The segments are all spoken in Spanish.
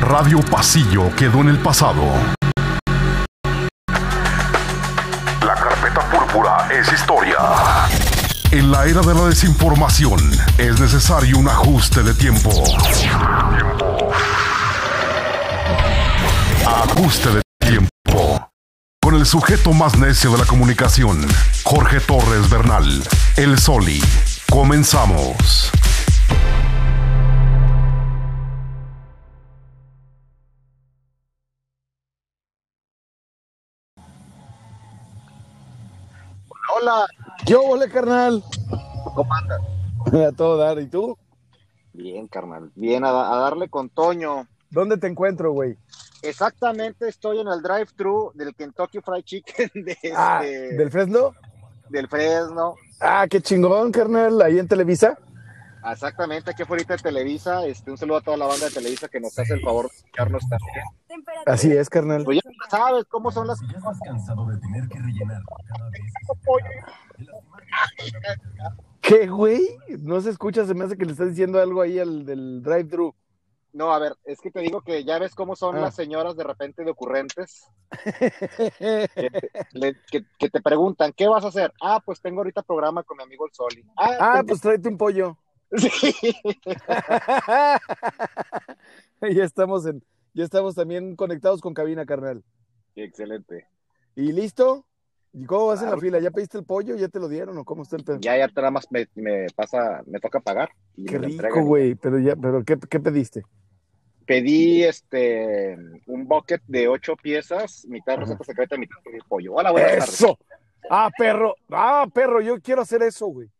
Radio Pasillo quedó en el pasado. La carpeta púrpura es historia. En la era de la desinformación es necesario un ajuste de tiempo. Ajuste de tiempo. Con el sujeto más necio de la comunicación, Jorge Torres Bernal, el Soli. Comenzamos. Yo, ole, carnal. ¿cómo andas? A todo dar. ¿Y tú? Bien, carnal. Bien, a, a darle con Toño. ¿Dónde te encuentro, güey? Exactamente, estoy en el drive-thru del Kentucky Fried Chicken de Ah, este- ¿del Fresno? del Fresno. Ah, qué chingón, carnal. Ahí en Televisa. Exactamente, aquí afuera de Televisa. Este, un saludo a toda la banda de Televisa que nos hace el favor de escucharnos también. Así es, carnal. Pues ya sabes cómo son las Si ya estás cansado de tener que rellenar cada vez ¿Qué, güey? No se escucha, se me hace que le estás diciendo algo ahí al del drive-thru. No, a ver, es que te digo que ya ves cómo son Ah. las señoras de repente de ocurrentes, le- que, que te preguntan, ¿qué vas a hacer? Ah, pues tengo ahorita programa con mi amigo el Soli. Ah, ah, tengo- pues tráete un pollo. Sí. ya estamos en, ya estamos también conectados con cabina, carnal. Excelente. ¿Y listo? ¿Y cómo vas en la fila? ¿Ya pediste el pollo? ¿Ya te lo dieron o cómo está el pedo? Ya, ya nada más me, me pasa, me toca pagar. y Qué me rico, güey. Pero ya, pero ¿qué, qué pediste? Pedí este un bucket de ocho piezas, mitad Ajá. receta secreta, mitad de pollo. Hola, buenas tardes. ¡Eso! Ah, perro. Ah, perro, yo quiero hacer eso, güey.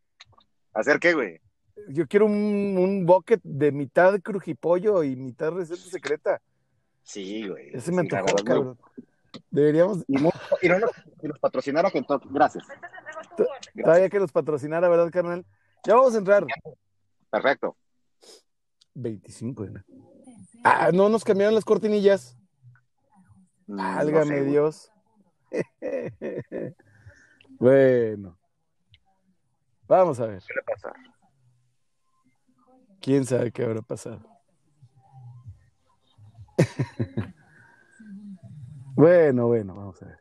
¿Hacer qué, güey? Yo quiero un, un bucket de mitad crujipollo y mitad receta secreta. Sí, güey. Ese me antojó, cabrón. Deberíamos, Y, no- y no nos, y nos patrocinaron Kentucky. Gracias. Gracias. todavía que nos patrocinara, ¿verdad, carnal? Ya vamos a entrar. Perfecto. 25, ¿no? Ah, no nos cambiaron las cortinillas. Mm, Válgame no sé, güey. Dios. bueno. Vamos a ver. ¿Qué le pasa? ¿Quién sabe qué habrá pasado? bueno, bueno, vamos a ver.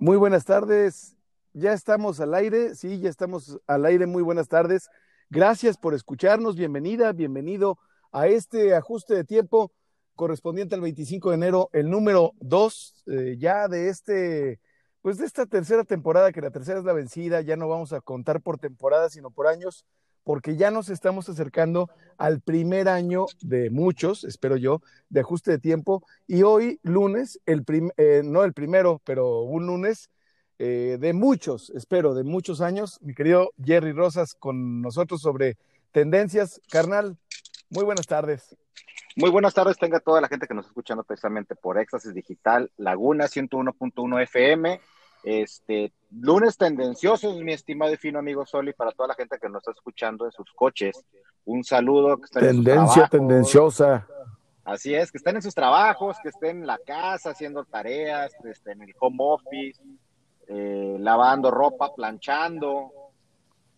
Muy buenas tardes. Ya estamos al aire. Sí, ya estamos al aire. Muy buenas tardes. Gracias por escucharnos. Bienvenida, bienvenido a este ajuste de tiempo correspondiente al 25 de enero, el número 2 ya de este, pues de esta tercera temporada, que la tercera es la vencida, ya no vamos a contar por temporadas, sino por años, porque ya nos estamos acercando al primer año de muchos, espero yo, de ajuste de tiempo, y hoy, lunes, el prim- eh, no el primero, pero un lunes eh, de muchos, espero, de muchos años, mi querido Jerry Rosas con nosotros sobre tendencias, carnal, muy buenas tardes. Muy buenas tardes, tenga toda la gente que nos está escuchando precisamente por Éxtasis Digital, Laguna 101.1 FM. Este, lunes tendenciosos, mi estimado y fino amigo Soli, para toda la gente que nos está escuchando en sus coches. Un saludo. Que Tendencia tendenciosa. Así es, que estén en sus trabajos, que estén en la casa haciendo tareas, que estén en el home office, eh, lavando ropa, planchando.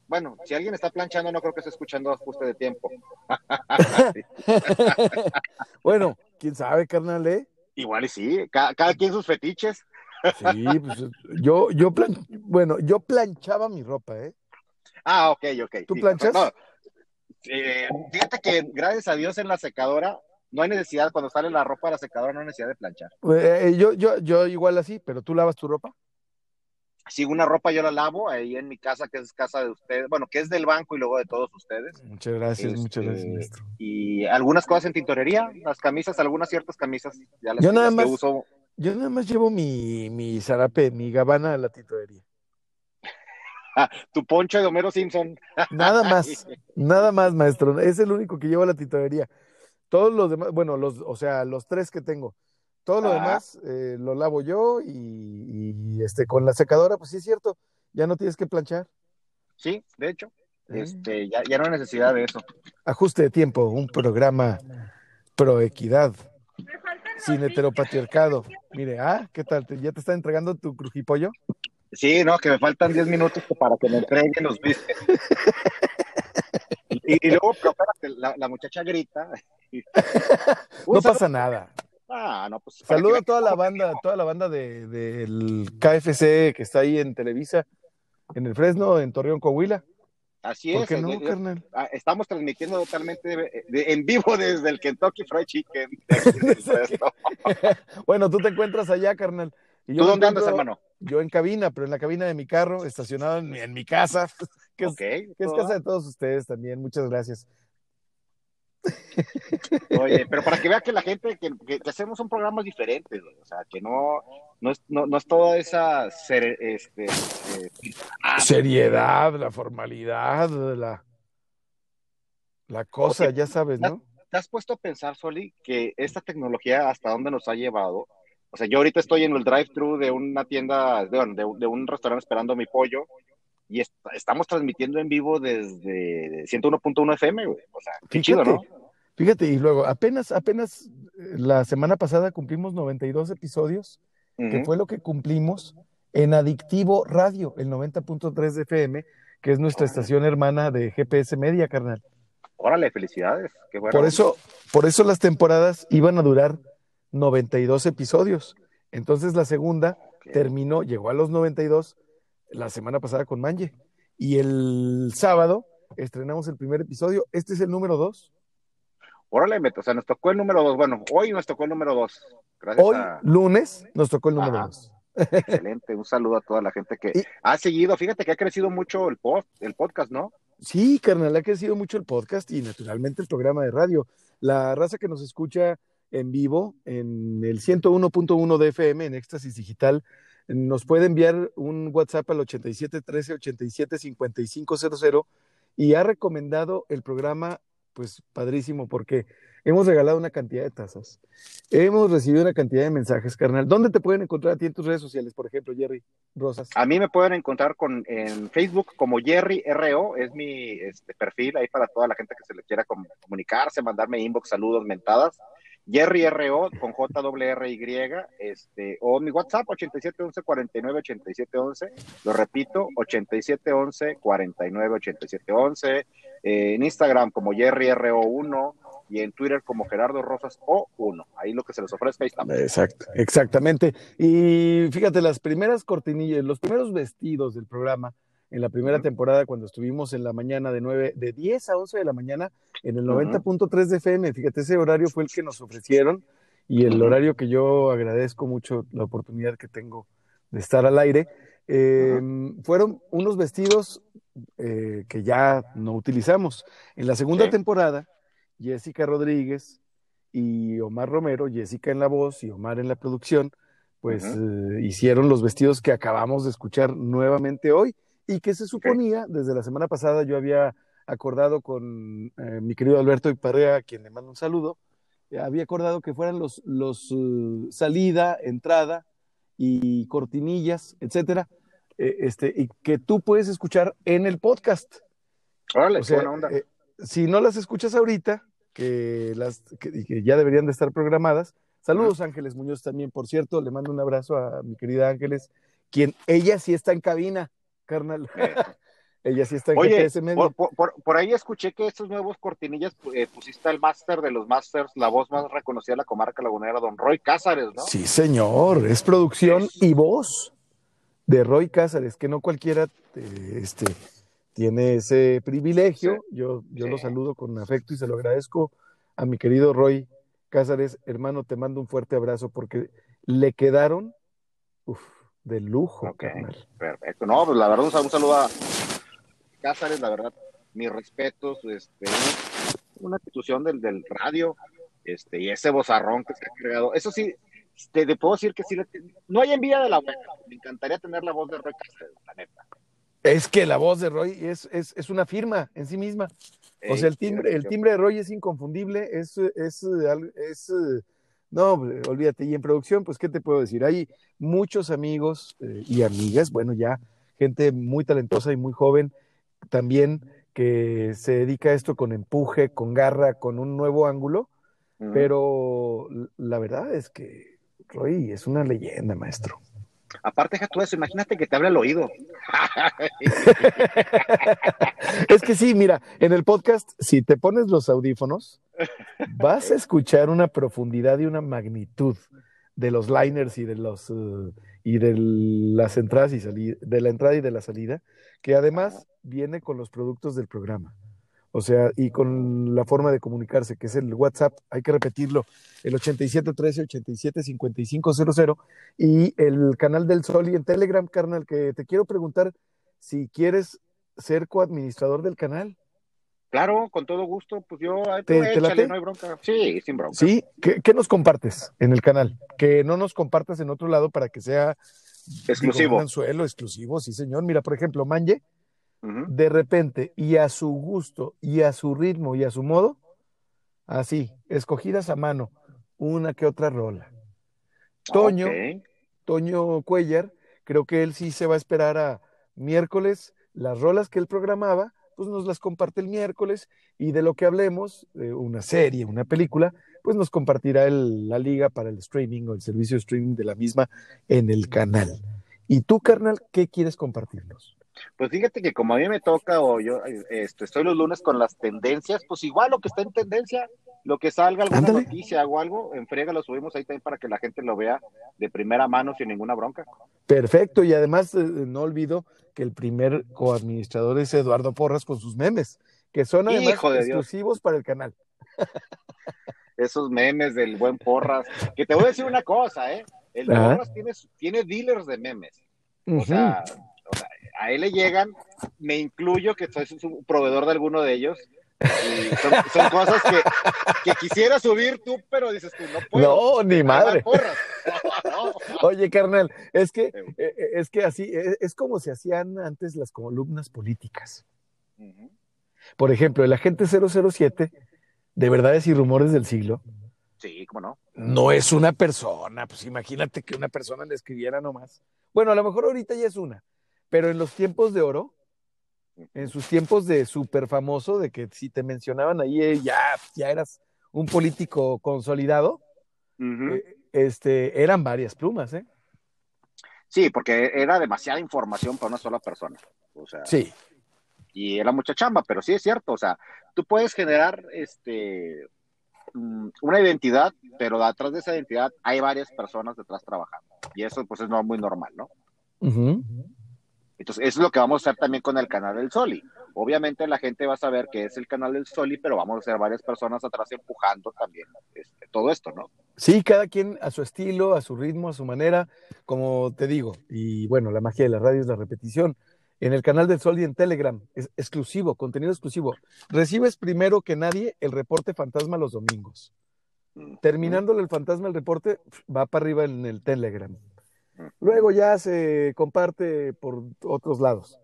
Bueno, si alguien está planchando, no creo que esté escuchando ajuste de tiempo. bueno, quién sabe, carnal, ¿eh? Igual y sí, ca- cada, quien sus fetiches. Sí, pues yo, yo plan, bueno, yo planchaba mi ropa, ¿eh? Ah, ok, ok. ¿Tú sí, planchas? no. Eh, fíjate que gracias a Dios en la secadora no hay necesidad, cuando sale la ropa de la secadora no hay necesidad de planchar. Eh, yo, yo, yo igual así, pero tú lavas tu ropa. Si una ropa yo la lavo ahí en mi casa, que es casa de ustedes, bueno, que es del banco y luego de todos ustedes. Muchas gracias, Este, muchas gracias, maestro. Y algunas cosas en tintorería, las camisas, algunas ciertas camisas, ya las, Yo nada las que más- uso. Yo nada más llevo mi, mi zarape, mi gabana a la titorería. Ah, tu poncho de Homero Simpson. Nada más, nada más, maestro. Es el único que llevo a la titorería. Todos los demás, bueno, los, o sea, los tres que tengo. Todo lo Ah. demás eh, lo lavo yo y, y, este con la secadora, pues sí es cierto, ya no tienes que planchar. Sí, de hecho, Eh. este, ya, ya no hay necesidad de eso. Ajuste de tiempo, un programa pro equidad, sin heteropatriarcado. Mire, ah, ¿qué tal? ¿Te- ¿Ya te está entregando tu crujipollo? Sí, no, que me faltan 10 minutos para que me entreguen los biscuits. Y, y luego, pero espérate, la, la muchacha grita. No pasa nada. Ah, no, pues, Saludo a toda la banda, toda la banda de- del KFC que está ahí en Televisa, en el Fresno, en Torreón, Coahuila. Así ¿Por es. qué eh, no, eh, carnal? ah, Estamos transmitiendo totalmente de- de- en vivo desde el Kentucky Fried Chicken. Bueno, tú te encuentras allá, carnal. Y ¿Tú dónde andas, hermano? Yo en cabina, pero en la cabina de mi carro, estacionado en, mi- en mi casa, que es, que es casa de todos ustedes también. Muchas gracias. Oye, pero para que vea que la gente, que, que- que hacemos un programas diferentes, güey. o sea, que no, no, es, no, no es toda esa ser- este, eh, Seriedad, la formalidad, la, la cosa, Oye, ya sabes, ¿no? ¿Te has puesto a pensar, Soli, que esta tecnología hasta dónde nos ha llevado? O sea, yo ahorita estoy en el drive-thru de una tienda, de, de, de un restaurante esperando mi pollo y est- estamos transmitiendo en vivo desde 101.1 FM, güey. O sea, qué chido, ¿no? Fíjate, y luego apenas, apenas la semana pasada cumplimos 92 episodios, que Ujú. fue lo que cumplimos en Adictivo Radio, el 90.3 de FM, que es nuestra Órale. estación hermana de GPS Media, carnal. Órale, felicidades. Qué bueno. Por eso, por eso las temporadas iban a durar 92 episodios. Entonces la segunda terminó, llegó a los 92 la semana pasada con Manje. Y el sábado estrenamos el primer episodio. Este es el número 2. Órale, Meto, o sea, nos tocó el número dos. Bueno, hoy nos tocó el número dos. Gracias Hoy, a... lunes, nos tocó el número Ajá. 2. Excelente. Un saludo a toda la gente que Y- ha seguido. Fíjate que ha crecido mucho el, post, el podcast, ¿no? Sí, carnal, ha crecido mucho el podcast y naturalmente el programa de radio. La raza que nos escucha en vivo en el 101.1 de FM en Éxtasis Digital nos puede enviar un WhatsApp al 8713 87 5500 y ha recomendado el programa, pues padrísimo, porque hemos regalado una cantidad de tazas. Hemos recibido una cantidad de mensajes, carnal. ¿Dónde te pueden encontrar a ti en tus redes sociales, por ejemplo, Jerry Rosas? A mí me pueden encontrar con, en Facebook como Jerry RO, es mi este, perfil ahí para toda la gente que se le quiera com- comunicarse, mandarme inbox, saludos, mentadas. Jerry RO con JRRY, este, o mi WhatsApp 8711 49 8711, lo repito, 8711 49 8711, eh, en Instagram como Jerry RO1 y en Twitter como Gerardo Rosas O1. Ahí lo que se les ofrezca, ahí estamos. Exactamente. Y fíjate, las primeras cortinillas, los primeros vestidos del programa en la primera Ujú. temporada, cuando estuvimos en la mañana de 9, de 10 a 11 de la mañana, en el Ujú. 90.3 de FM, fíjate, ese horario fue el que nos ofrecieron y el horario que yo agradezco mucho la oportunidad que tengo de estar al aire. Eh, Fueron unos vestidos eh, que ya no utilizamos. En la segunda Sí. temporada, Jessica Rodríguez y Omar Romero, Jessica en la voz y Omar en la producción, pues eh, hicieron los vestidos que acabamos de escuchar nuevamente hoy y que se suponía, desde la semana pasada yo había acordado con eh, mi querido Alberto Iparrea, a quien le mando un saludo, eh, había acordado que fueran los, los eh, salida, entrada y cortinillas, etcétera, eh, este, y que tú puedes escuchar en el podcast. Órale, O qué sea, buena onda. eh, si no las escuchas ahorita, que, las, que ya deberían de estar programadas, saludos Ángeles Muñoz también, por cierto, le mando un abrazo a mi querida Ángeles, quien ella sí está en cabina, carnal. ella sí está en Oye, GPS medio. por, por- por ahí escuché que estos nuevos cortinillas eh, pusiste al máster de los masters, la voz más reconocida de la comarca lagunera, don Roy Cázares, ¿no? Sí, señor, es producción Es- y voz de Roy Cázares, que no cualquiera eh, este, tiene ese privilegio. Sí. Yo, yo Sí. lo saludo con afecto y se lo agradezco a mi querido Roy Cázares. Hermano, te mando un fuerte abrazo porque le quedaron uf, de lujo, Ok. carnal. Perfecto. No, pues la verdad, un, sal- un saludo a Cázares, la verdad, mis respetos, este, una institución del, del radio, este, y ese bozarrón que se ha creado. Eso sí, te, te puedo decir que sí, no hay envidia de la buena. Me encantaría tener la voz de Roy Cázares, la neta. Es que la voz de Roy es, es, es una firma en sí misma. O sea, el timbre, el timbre de Roy es inconfundible, es, es, es, no, olvídate. Y en producción, pues, ¿qué te puedo decir? Hay muchos amigos eh, y amigas, bueno, ya gente muy talentosa y muy joven también que se dedica a esto con empuje, con garra, con un nuevo ángulo, pero la verdad es que Roy es una leyenda, maestro. Aparte, deja tú eso, imagínate que te habla el oído. es que sí, mira, en el podcast, si te pones los audífonos, vas a escuchar una profundidad y una magnitud de los liners y de los uh, y de las entradas y salidas, de la entrada y de la salida, que además viene con los productos del programa. O sea, y con la forma de comunicarse, que es el WhatsApp, hay que repetirlo, el 8713-875500 y el canal del Sol y en Telegram, carnal, que te quiero preguntar si quieres ser coadministrador del canal. Claro, con todo gusto, pues yo, ¿Te, te late? no hay bronca. Sí, sin bronca. Sí, ¿Qué, qué nos compartes en el canal? Que no nos compartas en otro lado para que sea Exclusivo. digo, un anzuelo exclusivo, sí, señor. Mira, por ejemplo, Manje, De repente y a su gusto y a su ritmo y a su modo, así, escogidas a mano, una que otra rola. Toño, Ok. Toño Cuellar, creo que él sí se va a esperar a miércoles, las rolas que él programaba, pues nos las comparte el miércoles y de lo que hablemos, una serie, una película, pues nos compartirá el- la liga para el streaming o el servicio de streaming de la misma en el canal. ¿Y tú, carnal, qué quieres compartirnos? Pues fíjate que como a mí me toca o yo este, estoy los lunes con las tendencias, pues igual lo que está en tendencia, lo que salga alguna Ándale. noticia o algo, en lo subimos ahí también para que la gente lo vea de primera mano sin ninguna bronca. Perfecto, y además eh, no olvido que el primer coadministrador es Eduardo Porras con sus memes, que son además Hijo de Dios. exclusivos para el canal. Esos memes del buen Porras, que te voy a decir una cosa, ¿eh? El Ajá. Porras tiene, tiene dealers de memes. O sea, a él le llegan, me incluyo que soy su proveedor de alguno de ellos. Y son, son cosas que, que quisiera subir tú, pero dices tú, no puedo. No, ni madre. Porras. No, no. Oye, carnal, es que, Sí. eh, eh, es que así, eh, es como se hacían antes las columnas políticas. Por ejemplo, el agente 007 de verdades y rumores del siglo Sí, cómo no. no es una persona. Pues imagínate que una persona le escribiera nomás. Bueno, a lo mejor ahorita ya es una, pero en los tiempos de oro, en sus tiempos de súper famoso, de que si te mencionaban ahí, eh, ya, ya eras un político consolidado, eh, este, eran varias plumas, ¿eh? Sí, porque era demasiada información para una sola persona. O sea, Sí. y era mucha chamba, pero sí es cierto, o sea, tú puedes generar este mm, una identidad, pero atrás de esa identidad hay varias personas detrás trabajando. Y eso pues es no muy normal, ¿no? Ujú. Entonces, eso es lo que vamos a hacer también con el canal del Soli. Obviamente la gente va a saber que es el canal del Soli, pero vamos a ser varias personas atrás empujando también este, todo esto, ¿no? Sí, cada quien a su estilo, a su ritmo, a su manera, como te digo. Y bueno, la magia de la radio es la repetición. En el canal del Sol y en Telegram, es exclusivo, contenido exclusivo. Recibes primero que nadie el reporte fantasma los domingos. Terminándole el fantasma el reporte, va para arriba en el Telegram. Luego ya se comparte por otros lados.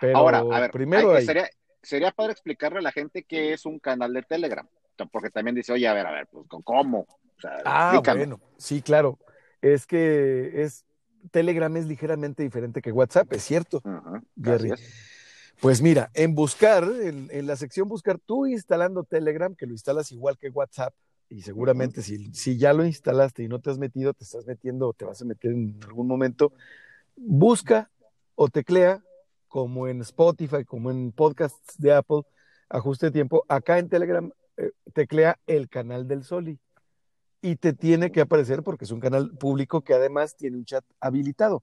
Pero Ahora, a ver, primero hay- sería, sería padre explicarle a la gente qué es un canal de Telegram, porque también dice, oye, a ver, a ver, pues ¿cómo? O sea, Ah, explícame. bueno, sí, claro. Es que es Telegram es ligeramente diferente que WhatsApp, es cierto. Pues mira, en buscar, en, en la sección buscar, tú instalando Telegram, que lo instalas igual que WhatsApp, y seguramente si, si ya lo instalaste y no te has metido, te estás metiendo o te vas a meter en algún momento, busca o teclea, como en Spotify, como en podcasts de Apple, ajuste de tiempo, acá en Telegram eh, teclea el canal del Soli. Y te tiene que aparecer porque es un canal público que además tiene un chat habilitado.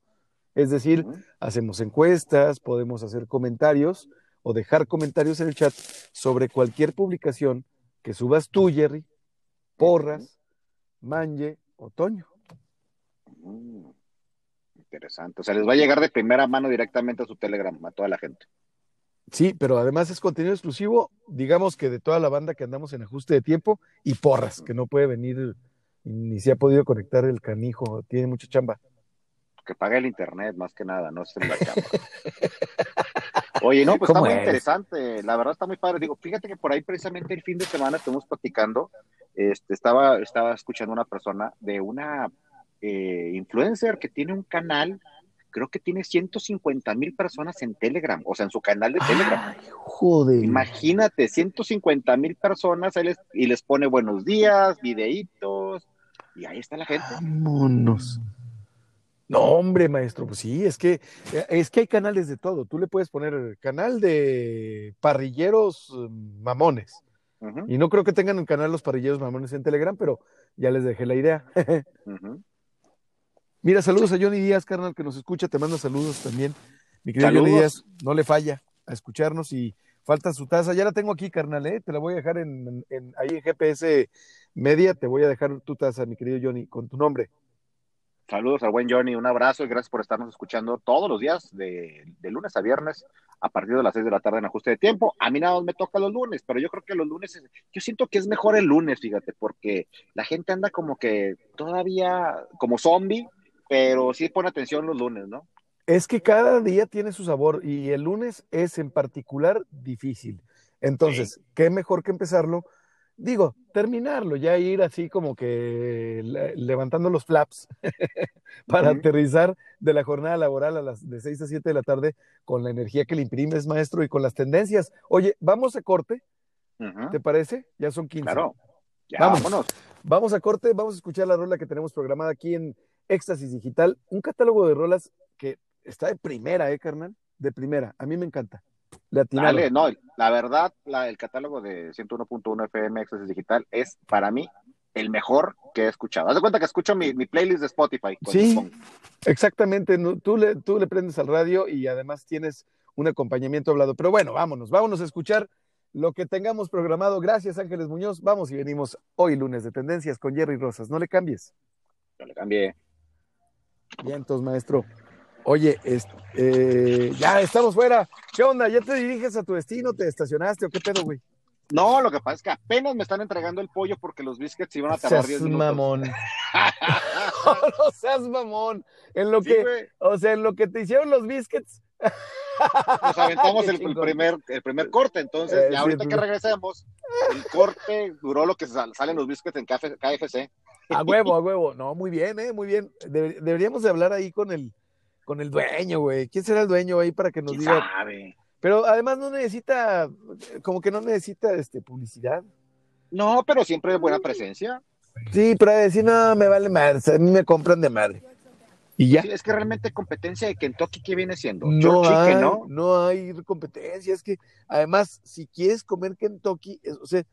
Es decir, hacemos encuestas, podemos hacer comentarios o dejar comentarios en el chat sobre cualquier publicación que subas tú, Jerry, Porras, Manje o Toño. Mm, Interesante. O sea, les va a llegar de primera mano directamente a su Telegram, a toda la gente. Sí, pero además es contenido exclusivo, digamos que de toda la banda que andamos en ajuste de tiempo y Porras, que no puede venir ni se ha podido conectar el canijo, tiene mucha chamba. Que pague el internet, más que nada, no es en la cámara. Oye, no, pues está ¿Cómo muy es? interesante. La verdad está muy padre. Digo, fíjate que por ahí precisamente el fin de semana estuvimos platicando. Este, estaba, estaba escuchando una persona de una eh, influencer que tiene un canal, creo que tiene 150 mil personas en Telegram, o sea, en su canal de Telegram. Ay, joder. Imagínate, 150 mil personas ahí les- y les pone buenos días, videitos, y ahí está la gente. Vámonos. No, hombre, maestro, pues sí, es que, eh, es que hay canales de todo. Tú le puedes poner canal de parrilleros eh, mamones. Y no creo que tengan el canal los parrilleros mamones en Telegram, pero ya les dejé la idea. Mira, saludos a Johnny Díaz, carnal, que nos escucha, te manda saludos también. Mi querido Johnny. Díaz, no le falla a escucharnos y falta su taza. Ya la tengo aquí, carnal, ¿eh? Te la voy a dejar en, en- ahí en GPS Media, te voy a dejar tu taza, mi querido Johnny, con tu nombre. Saludos al buen Johnny, un abrazo y gracias por estarnos escuchando todos los días, de, de lunes a viernes, a partir de las 6 de la tarde en ajuste de tiempo. A mí nada más me toca los lunes, pero yo creo que los lunes, es- yo siento que es mejor el lunes, fíjate, porque la gente anda como que todavía como zombie, pero sí pone atención los lunes, ¿no? Es que cada día tiene su sabor y el lunes es en particular difícil. Entonces, ¿qué mejor que empezarlo? Digo, terminarlo, ya ir así como que le- levantando los flaps para aterrizar de la jornada laboral a las de 6 a 7 de la tarde con la energía que le imprimes, maestro, y con las tendencias. Oye, vamos a corte, ¿te parece? Ya son 15. Claro. Ya, Vamos. vámonos. Vamos a corte, vamos a escuchar la rola que tenemos programada aquí en Éxtasis Digital, un catálogo de rolas que está de primera, ¿eh, carnal? De primera, a mí me encanta. Le. Dale, no, la verdad, la, el catálogo de 101.1 FM Access Digital es para mí el mejor que he escuchado. Haz de cuenta que escucho mi, mi playlist de Spotify. Sí. pongo. Exactamente, no- tú, le, tú le prendes al radio y además tienes un acompañamiento hablado. Pero bueno, vámonos, vámonos a escuchar lo que tengamos programado. Gracias, Ángeles Muñoz. Vamos y venimos hoy lunes de Tendencias con Jerry Rosas. No le cambies. Ya le cambié. Bien, entonces, maestro. Oye, eh, ya estamos fuera. ¿Qué onda? ¿Ya te diriges a tu destino? ¿Te estacionaste o qué pedo, güey? No, lo que pasa es que apenas me están entregando el pollo porque los biscuits iban a tardar Seas 10 minutos. mamón. no seas mamón. En lo Sí, que, güey. o sea, en lo que te hicieron los biscuits. Nos aventamos el, primer, el primer corte, entonces, Eh, ya ahorita que regresemos, el corte duró lo que sal- salen los biscuits en KF KFC. A huevo, a huevo. No, muy bien, eh, muy bien. Debe- deberíamos de hablar ahí con el, con el dueño, güey. ¿Quién será el dueño ahí para que nos ¿Quién diga? sabe? Pero además no necesita, como que no necesita este publicidad. No, pero siempre de buena presencia. Sí, pero a decir, no, me vale madre, a mí me compran de madre. Y ya. Sí, es que realmente competencia de Kentucky, ¿qué viene siendo? No hay, chicken, ¿no? no hay competencia. Es que, además, si quieres comer Kentucky, es- o sea,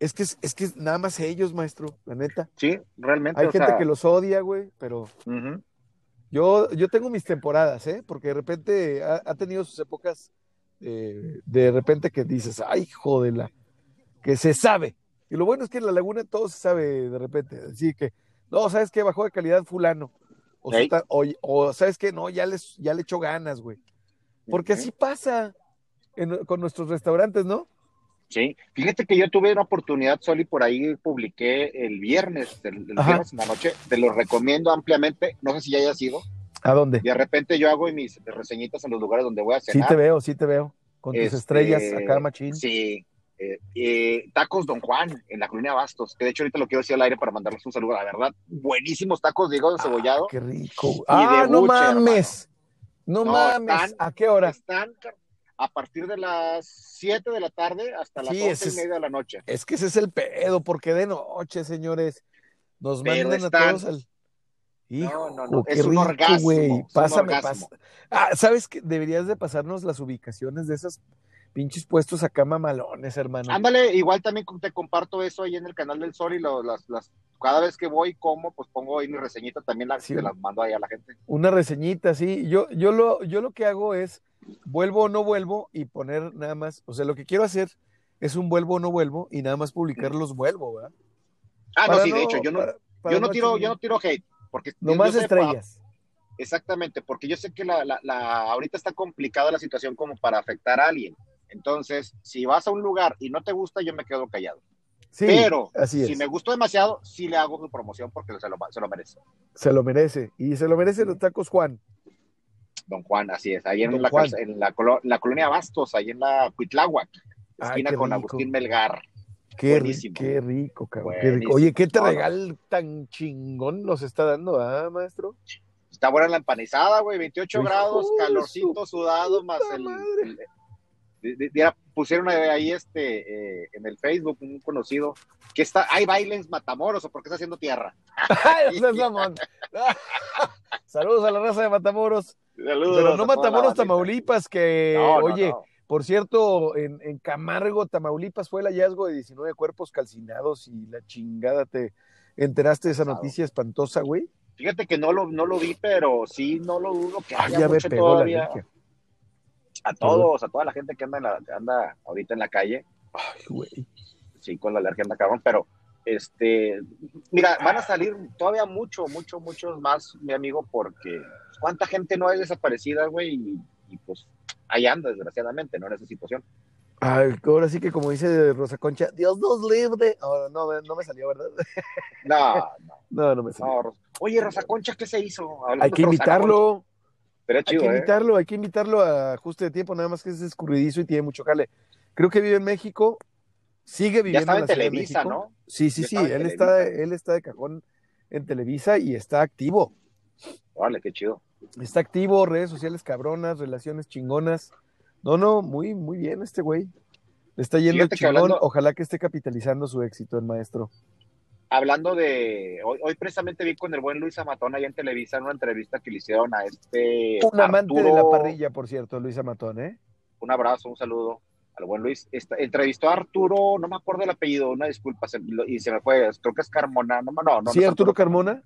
es que es, es que es nada más ellos, maestro, la neta. Sí, realmente. Hay o gente sea, que los odia, güey, pero ujú. Yo, yo tengo mis temporadas, ¿eh? Porque de repente ha, ha tenido sus épocas eh, de repente que dices, ay, hijo de la, que se sabe. Y lo bueno es que en la laguna todo se sabe de repente. Así que, no, ¿sabes qué? Bajó de calidad fulano. O, Ey. suta- o, o, ¿sabes qué? No, ya, les, ya le echó ganas, güey. Porque así pasa en- con nuestros restaurantes, ¿no? Sí, fíjate que yo tuve una oportunidad, Soli, por ahí publiqué el viernes, el, viernes en la noche, te lo recomiendo ampliamente, no sé si ya hayas ido, ¿A dónde? y de repente yo hago mis reseñitas en los lugares donde voy a Sí cenar. te veo, sí te veo. Con tus Este, estrellas acá, machín. Sí, eh, eh, tacos Don Juan, en la colonia Bastos, que de hecho ahorita lo quiero decir al aire para mandarles un saludo, la verdad, buenísimos tacos de hígado encebollado. Ah, qué rico. de Ah, no buche, mames. No, No, mames. están- ¿A qué hora? Están a partir de las 7 de la tarde hasta las Sí, 11 ese y media de la noche. Es que ese es el pedo, porque de noche, señores, nos Pero mandan a todos al. Hijo, no, no, qué es un rico, orgasmo, un Pásame, orgasmo. pasa. Ah, ¿sabes que Deberías de pasarnos las ubicaciones de esos pinches puestos acá mamalones, hermano. Ándale, igual también te comparto eso ahí en el canal del Sol y lo- las, las, cada vez que voy como, pues pongo ahí mi reseñita, también la, Sí. se las mando ahí a la gente. Una reseñita, sí. Yo, yo, lo, yo lo que hago es vuelvo o no vuelvo y poner nada más. O sea, lo que quiero hacer es un vuelvo o no vuelvo y nada más publicar los vuelvo, ¿verdad? Ah, Para no, sí, de hecho, yo no, para- para yo no tiro, yo no tiro hate, porque Nomás estrellas. Exactamente, porque yo sé que la, la, la- ahorita está complicada la situación como para afectar a alguien. Entonces, si vas a un lugar y no te gusta, yo me quedo callado. Sí, Pero así si me gustó demasiado, sí le hago su promoción porque se lo, se lo merece. Se lo merece. Y se lo merece los tacos Juan. Don Juan, así es. Ahí en, Don la, Juan. en la, colo- la colonia Bastos, ahí en la Cuitláhuac, esquina con. Agustín Melgar. Qué, Buenísimo. qué rico, cabrón. qué rico. Oye, ¿qué te regal tan chingón nos está dando, ah, maestro? Está buena la empanizada, güey, 28 Hijo grados, calorcito sudado, más el- pusieron ahí este eh, en el Facebook un conocido que está hay bailes Matamoros o porque está haciendo tierra. Saludos a la raza de Matamoros. Saludos Pero no la Matamoros. Tamaulipas, que, No, no, oye, no. por cierto, en, en Camargo, Tamaulipas, fue el hallazgo de 19 cuerpos calcinados y la chingada, ¿te enteraste de esa noticia espantosa, güey? Fíjate que no lo, no lo vi, pero sí no lo dudo que Ay, haya ya me pegó la todavía. alergia. A todos, a toda la gente que anda, en la, que anda ahorita en la calle, Ay, güey. sí, con la alergia anda cabrón, pero este, mira, van a salir todavía mucho, mucho, muchos más, mi amigo, porque cuánta gente no hay desaparecida, güey, y, y, pues ahí anda, desgraciadamente, ¿no? En esa situación. Ay, ahora sí que como dice Rosa Concha, Dios nos libre. Oh, no, no me salió, ¿verdad? No, no, No, no me salió. no. Rosa- Oye, Rosa Concha, ¿qué se hizo? Hablando hay que invitarlo, Sería hay chido, que ¿eh? invitarlo, hay que invitarlo a ajuste de tiempo, nada más que es escurridizo y tiene mucho jale. Creo que vive en México, sigue Ya viviendo estaba en la de Televisa, México. ¿no? Sí, sí, Ya sí, él está, él está de cajón en Televisa y está activo. Vale, qué chido. Está activo, redes sociales cabronas, relaciones chingonas. No, no, muy, muy bien este güey. Le está yendo Fíjate que chingón. hablando- Ojalá que esté capitalizando su éxito el maestro. Hablando de, hoy, hoy precisamente vi con el buen Luis Amatón ahí en Televisa en una entrevista que le hicieron a este Un amante de la parrilla, por cierto, Luisa Matón, ¿eh? Un abrazo, un saludo al buen Luis. Esta- entrevistó a Arturo, no me acuerdo el apellido, una disculpa, se- lo- y se me fue, creo que es Carmona, no, no, no, no sí, es Arturo Carmona.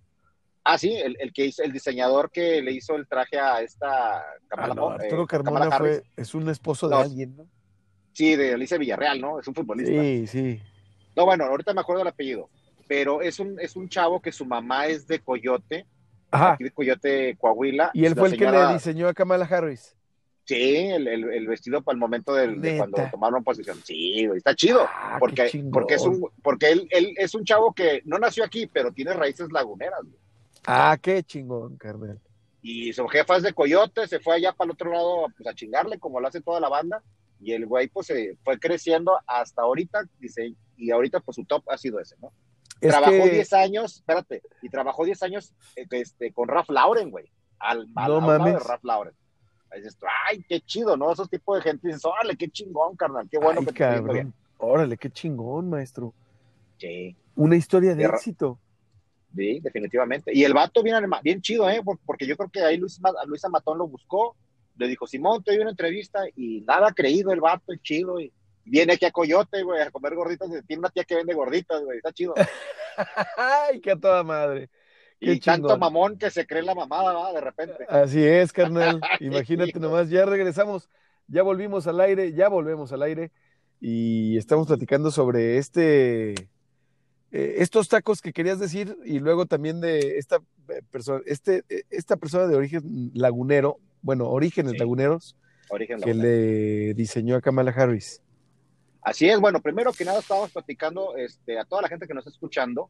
Ah, sí, el, el que hizo, el diseñador que le hizo el traje a esta Ah, Kamala, no, eh, Arturo Carmona fue, es un esposo de No, alguien, ¿no? Sí, de Alicia Villarreal, ¿no? Es un futbolista. Sí, sí. No, bueno, ahorita me acuerdo el apellido, pero es un, es un chavo que su mamá es de Coyote, Ajá. aquí de Coyote, Coahuila. Y él fue el que le diseñó a Kamala Harris. Sí, el, el- el vestido para el momento del, de cuando tomaron posición. Sí, güey, está chido. Ah, porque, porque es un, porque él, él es un chavo que no nació aquí, pero tiene raíces laguneras. güey. Ah, qué chingón, carnal. Y su jefa es de Coyote, se fue allá para el otro lado pues, a chingarle, como lo hace toda la banda. Y el güey pues se fue creciendo hasta ahorita, dice, y ahorita pues su top ha sido ese, ¿no? Es trabajó que- 10 años, espérate, y trabajó 10 años eh, este, con Ralph Lauren, güey. Al, al No de. Ralph Lauren. Ahí dices tú, ay, qué chido, ¿no? Esos tipos de gente dices, órale, qué chingón, carnal, qué bueno Ay, que te está yendo bien. cabrón. Órale, qué chingón, maestro. Sí, Una historia de éxito. sí, definitivamente. Y el vato bien, bien chido, ¿eh? Por- Porque yo creo que ahí Luis, Luisa Matón lo buscó, le dijo, Simón, te doy una entrevista, y nada creído el vato, es chido, y viene aquí a Coyote, güey, a comer gorditas, tiene una tía que vende gorditas, güey, está chido. Ay, qué a toda madre. Qué Y tanto chingón. mamón que se cree la mamada, ¿va? De repente. Así es, carnal. Imagínate nomás, ya regresamos, ya volvimos al aire, ya volvemos al aire y estamos platicando sobre este, eh, estos tacos que querías decir y luego también de esta eh, persona, este, eh, esta persona de origen lagunero, bueno, orígenes Sí. laguneros, Origen que lagunero. le diseñó a Kamala Harris. Así es, bueno, primero que nada estábamos platicando este, a toda la gente que nos está escuchando.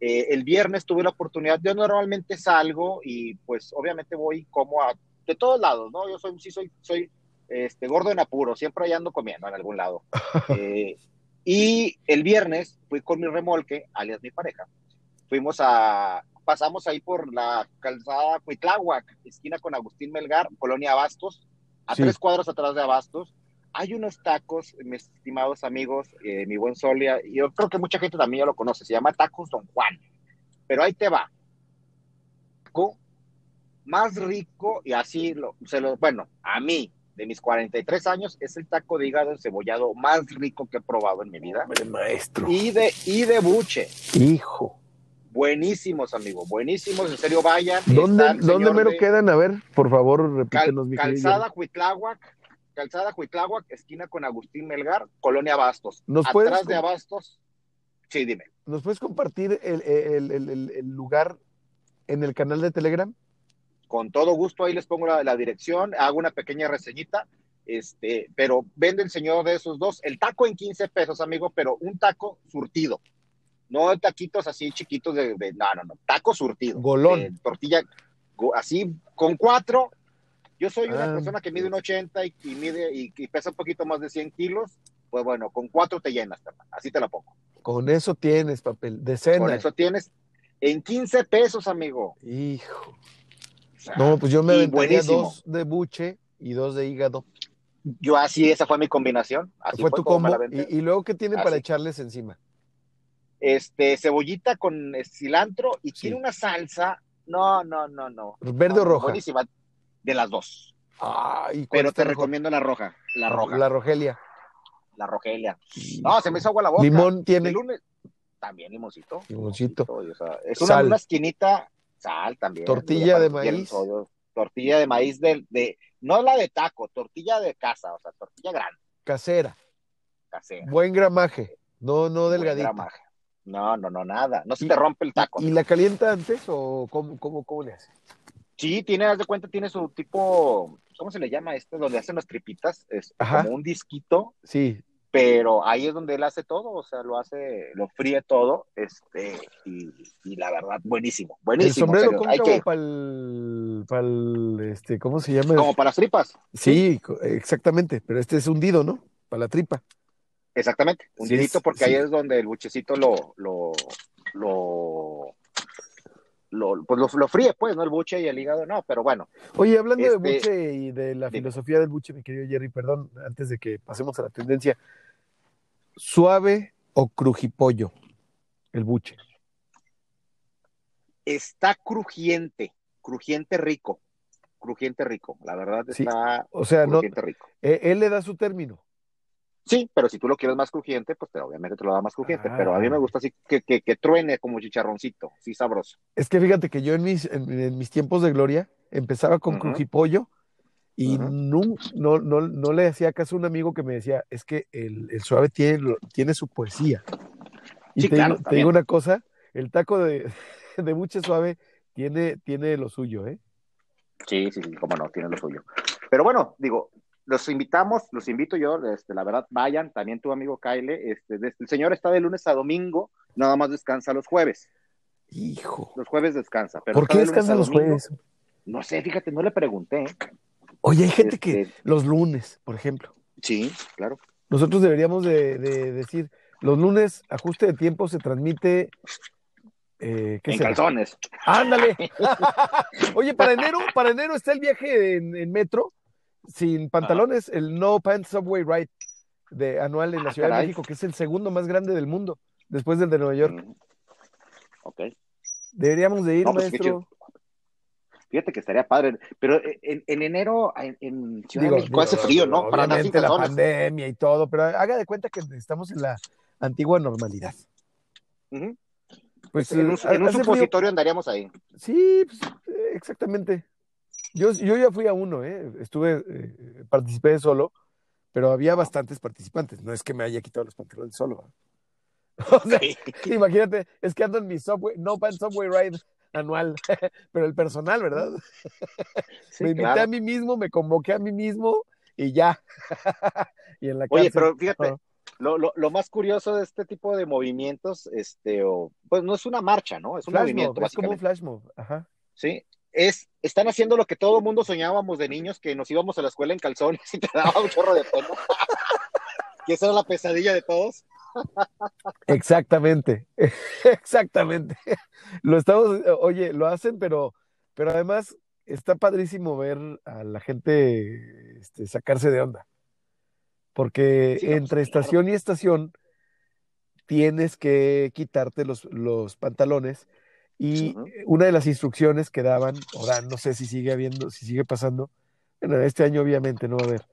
Eh, el viernes tuve la oportunidad, yo normalmente salgo y pues obviamente voy como a, de todos lados, ¿no? Yo soy, sí soy, soy este, gordo en apuro, siempre ahí ando comiendo en algún lado. Eh, y el viernes fui con mi remolque, alias mi pareja, fuimos a, pasamos ahí por la calzada Cuitláhuac, esquina con Agustín Melgar, Colonia Abastos, a Sí. tres cuadros atrás de Abastos. Hay unos tacos, mis estimados amigos, eh, mi buen Solia, y yo creo que mucha gente también ya lo conoce, se llama Tacos Don Juan. Pero ahí te va. Taco más rico, y así lo, se lo, bueno, a mí, de mis 43 años, es el taco de hígado encebollado más rico que he probado en mi vida. maestro. Y de, y de buche. Hijo. Buenísimos, amigo, buenísimos, en serio, vayan. ¿Dónde, el ¿dónde mero de quedan? A ver, por favor, Cal- repítenos, mi querido. Calzada Huitláhuac, Calzada Huitláhuac, esquina con Agustín Melgar, Colonia Abastos. ¿Nos Atrás de Abastos, sí, dime. ¿Nos puedes compartir el, el- el- el- el lugar en el canal de Telegram? Con todo gusto, ahí les pongo la, la dirección, hago una pequeña reseñita, este, pero vende el señor de esos dos, el taco en 15 pesos, amigo, pero un taco surtido. No taquitos así chiquitos de, de- no, no, no, taco surtido. Golón. tortilla, así, con cuatro. Yo soy una Ah, persona que mide un 80 y, y mide y, y pesa un poquito más de 100 kilos. Pues bueno, con cuatro te llenas, así te la pongo. Con eso tienes papel de cena. Con eso tienes en 15 pesos, amigo. Hijo. O sea, No, pues yo me buenísimo. dos de buche y dos de hígado. Yo así, esa fue mi combinación. Así fue tu como me combo. Y, y luego, ¿qué tiene para echarles encima? Este, cebollita con cilantro y Sí. tiene una salsa, No, no, no, no. ¿Verde No, o roja? Buenísima. De las dos. Ay, ¿cuál Pero te mejor? recomiendo la roja. La roja. La Rogelia. La Rogelia. No, se me hizo agua la boca. Limón tiene. El lunes. También limoncito. Limoncito. O sea, es una, esquinita. Sal también. Tortilla de maíz. Tortilla de maíz de, de. No la de taco, tortilla de casa. O sea, tortilla grande. Casera. Casera. Buen gramaje. No, no gramaje. No, no, no, nada. No se te rompe el taco. ¿Y la calienta antes o cómo, cómo, cómo le hace? Sí, tiene, haz de cuenta, tiene su tipo, ¿cómo se le llama este? Donde hacen las tripitas, es Ajá. como un disquito, Sí. pero ahí es donde él hace todo, o sea, lo hace, lo fríe todo, este, y, y la verdad, buenísimo, El buenísimo. sombrero. Hay cóncavo que, para el, para el, este, ¿cómo se llama? como para las tripas, Sí, exactamente, pero este es hundido, ¿no? Para la tripa. exactamente, un Sí, porque sí. ahí es donde el buchecito lo, lo, lo, lo, pues lo, lo fríe, pues, ¿no? El buche y el hígado, no, pero bueno, Oye, hablando de Este- buche y de la filosofía del buche, mi querido Jerry, perdón, antes de que pasemos a la tendencia, ¿suave o crujipollo el buche? está crujiente, crujiente rico, crujiente rico, la verdad Sí, está O sea, no, rico. eh, él le da su término. Sí, pero si tú lo quieres más crujiente, pues te- obviamente te lo da más crujiente, Ah. pero a mí me gusta así que, que, que truene como chicharroncito, sí sabroso. Es que fíjate que yo en mis, en, en mis tiempos de gloria empezaba con crujipollo y nun- no, no, no le hacía caso a un amigo que me decía, es que el, el suave tiene, tiene su poesía. Y Sí, te, claro, te digo una cosa, el taco de, de buche suave tiene, tiene lo suyo, ¿eh? Sí, sí, sí, cómo no, tiene lo suyo. Pero bueno, digo, los invitamos, los invito yo, este, la verdad, vayan, también tu amigo Kyle, este, el señor está de lunes a domingo, nada más descansa los jueves, Hijo. los jueves descansa. Pero ¿Por qué de lunes a descansan los domingo. jueves? No sé, fíjate, no le pregunté. Oye, hay gente que Este, los lunes, por ejemplo, Sí, claro. nosotros deberíamos de, de decir, los lunes ajuste de tiempo se transmite, eh, ¿qué En será? calzones. Ándale. Oye, para enero, para enero está el viaje en, en metro sin pantalones, el No Pants Subway Ride de anual en la Ah, Ciudad de. México, que es el segundo más grande del mundo, después del de Nueva York. Mm. Ok. Deberíamos de ir, No, pues, maestro. Fíjate que estaría padre, pero en, en enero en, en Ciudad Digo, de México hace digo, frío, ¿no? Para la pandemia y todo, pero haga de cuenta que estamos en la antigua normalidad. Pues en un, eh, en un frío- supositorio andaríamos ahí. Sí, pues, exactamente. Yo, yo ya fui a uno, ¿eh? Estuve, eh, participé solo, pero había bastantes participantes. No es que me haya quitado los pantalones solo. ¿eh? O sea, imagínate, es que ando en mi subway, no pan subway ride anual, pero el personal, ¿verdad? Sí, me invité claro. a mí mismo, me convoqué a mí mismo y ya. y en la Oye, cárcel. pero fíjate, lo, lo, lo más curioso de este tipo de movimientos, este, o, pues no es una marcha, ¿no? Es un Flash movimiento, mob, es como un flash mob. Ajá. Sí. Es, están haciendo lo que todo el mundo soñábamos de niños, que nos íbamos a la escuela en calzones y te daba un chorro de pena. que esa era la pesadilla de todos. Exactamente, exactamente. Lo estamos, oye, lo hacen, pero, pero además está padrísimo ver a la gente este, sacarse de onda. Porque Sí, no, entre estación y estación tienes que quitarte los, los pantalones. Y una de las instrucciones que daban, o dan, no sé si sigue habiendo, si sigue pasando, bueno, este año obviamente no va a haber,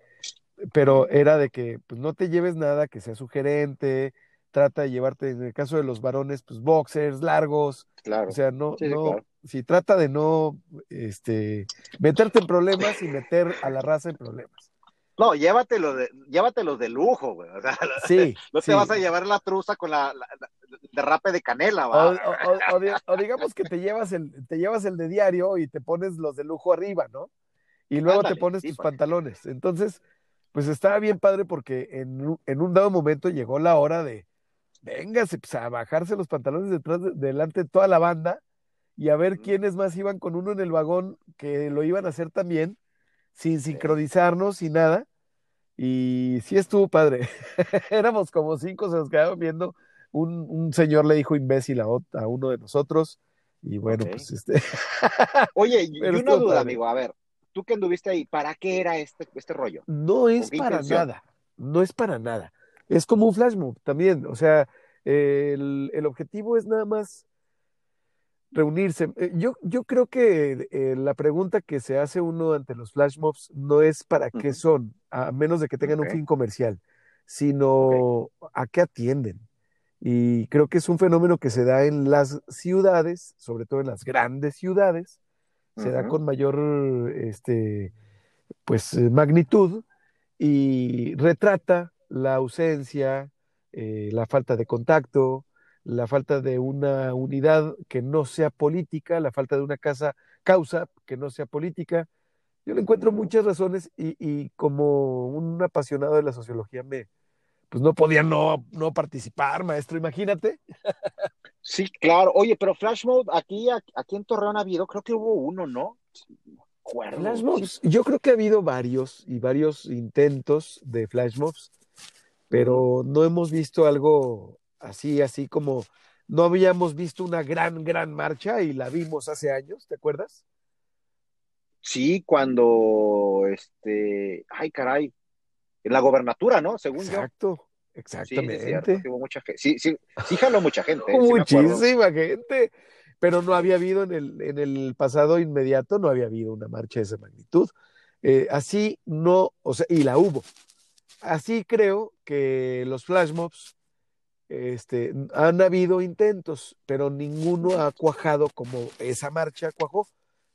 pero era de que pues, no te lleves nada que sea sugerente, trata de llevarte, en el caso de los varones, pues boxers largos, Claro. o sea, no, sí, no, claro. si trata de no, este, meterte en problemas y meter a la raza en problemas. No, llévatelos de, llévatelos de lujo, güey. O sea, Sí, no te sí. vas a llevar la truza con la, la- la- derrape de canela, va. o- o- o o digamos que te llevas el, te llevas el de diario y te pones los de lujo arriba, ¿no? Y luego te pones sí, tus pantalones. Entonces, pues estaba bien padre porque en, un- en un dado momento llegó la hora de, véngase, pues, a bajarse los pantalones detrás de- delante de toda la banda y a ver quiénes más iban con uno en el vagón que lo iban a hacer también, sin sincronizarnos, sin nada. Y sí estuvo padre. Éramos como cinco, se nos quedaban viendo. Un, un señor le dijo imbécil a, uno de nosotros. Y bueno, pues este. Oye, y Pero una duda, padre. amigo, a ver, tú que anduviste ahí, ¿para qué era este, este rollo? No es para intención? nada, no es para nada. Es como un flash también, o sea, el, el objetivo es nada más reunirse. Eh, Yo, yo creo que eh, la pregunta que se hace uno ante los flash mobs no es para qué son, a menos de que tengan un fin comercial, sino a qué atienden. Y creo que es un fenómeno que se da en las ciudades, sobre todo en las grandes ciudades, se da con mayor este, pues, eh, magnitud y retrata la ausencia, eh, la falta de contacto, la falta de una unidad que no sea política, la falta de una casa, causa que no sea política. Yo le encuentro muchas razones y, y como un apasionado de la sociología me, pues no podía no, no participar, maestro, imagínate. Sí, claro. Oye, pero Flash Mode, aquí, aquí en Torreón ha habido, creo que hubo uno, ¿no? Flash mobs, yo creo que ha habido varios y varios intentos de flash mobs, pero no hemos visto algo así, así como no habíamos visto una gran, gran marcha y la vimos hace años, ¿te acuerdas? Sí, cuando, este, ay, caray, en la gobernatura, ¿no? Según Exacto, yo. Sí, sí, es cierto, exactamente. sí hubo mucha gente. Sí, sí, sí jaló mucha gente, ¿eh? Muchísima gente, pero no había habido en el, en el pasado inmediato, no había habido una marcha de esa magnitud. Eh, así no, o sea, y la hubo. Así creo que los flash mobs este, han habido intentos, pero ninguno ha cuajado como esa marcha cuajó.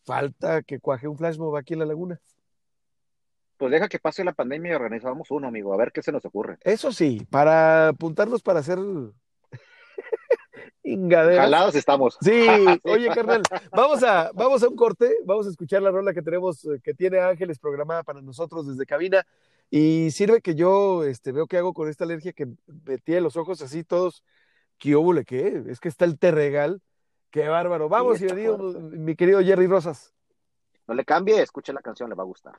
Falta que cuaje un flash mob aquí en la laguna. Pues deja que pase la pandemia y organizamos uno, amigo, a ver qué se nos ocurre. Eso sí, para apuntarnos para hacer ingaderas. Jalados estamos. Sí, oye, carnal, vamos a, vamos a un corte, vamos a escuchar la rola que tenemos, eh, que tiene Ángeles programada para nosotros desde cabina. Y sirve que yo este, veo qué hago con esta alergia que me tiene los ojos así todos. ¿Qué óvole qué? Es que está el terregal. Qué bárbaro. Vamos, y digo, mi querido Jerry Rosas. No le cambie, escuche la canción, le va a gustar.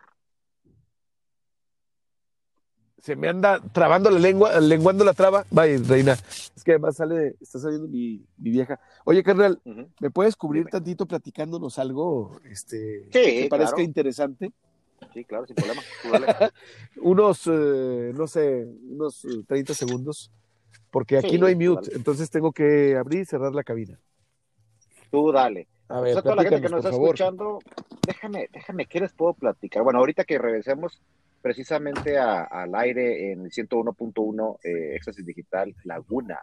Se me anda trabando la lengua, lenguando la traba. Vaya, reina. Es que además sale, está saliendo mi, mi vieja. Oye, carnal. ¿me puedes cubrir Dime. tantito platicándonos algo este, Sí, que parezca claro. interesante? Sí, claro, sin problema. Unos, eh, no sé, unos eh, 30 segundos, porque aquí Sí, no hay mute, dale. entonces tengo que abrir y cerrar la cabina. Tú dale. A O ver, sea, toda la gente que nos está favor. escuchando, déjame, déjame, ¿qué les puedo platicar? Bueno, ahorita que regresemos precisamente a- al aire en el 101.1 eh, Éxtasis Digital Laguna.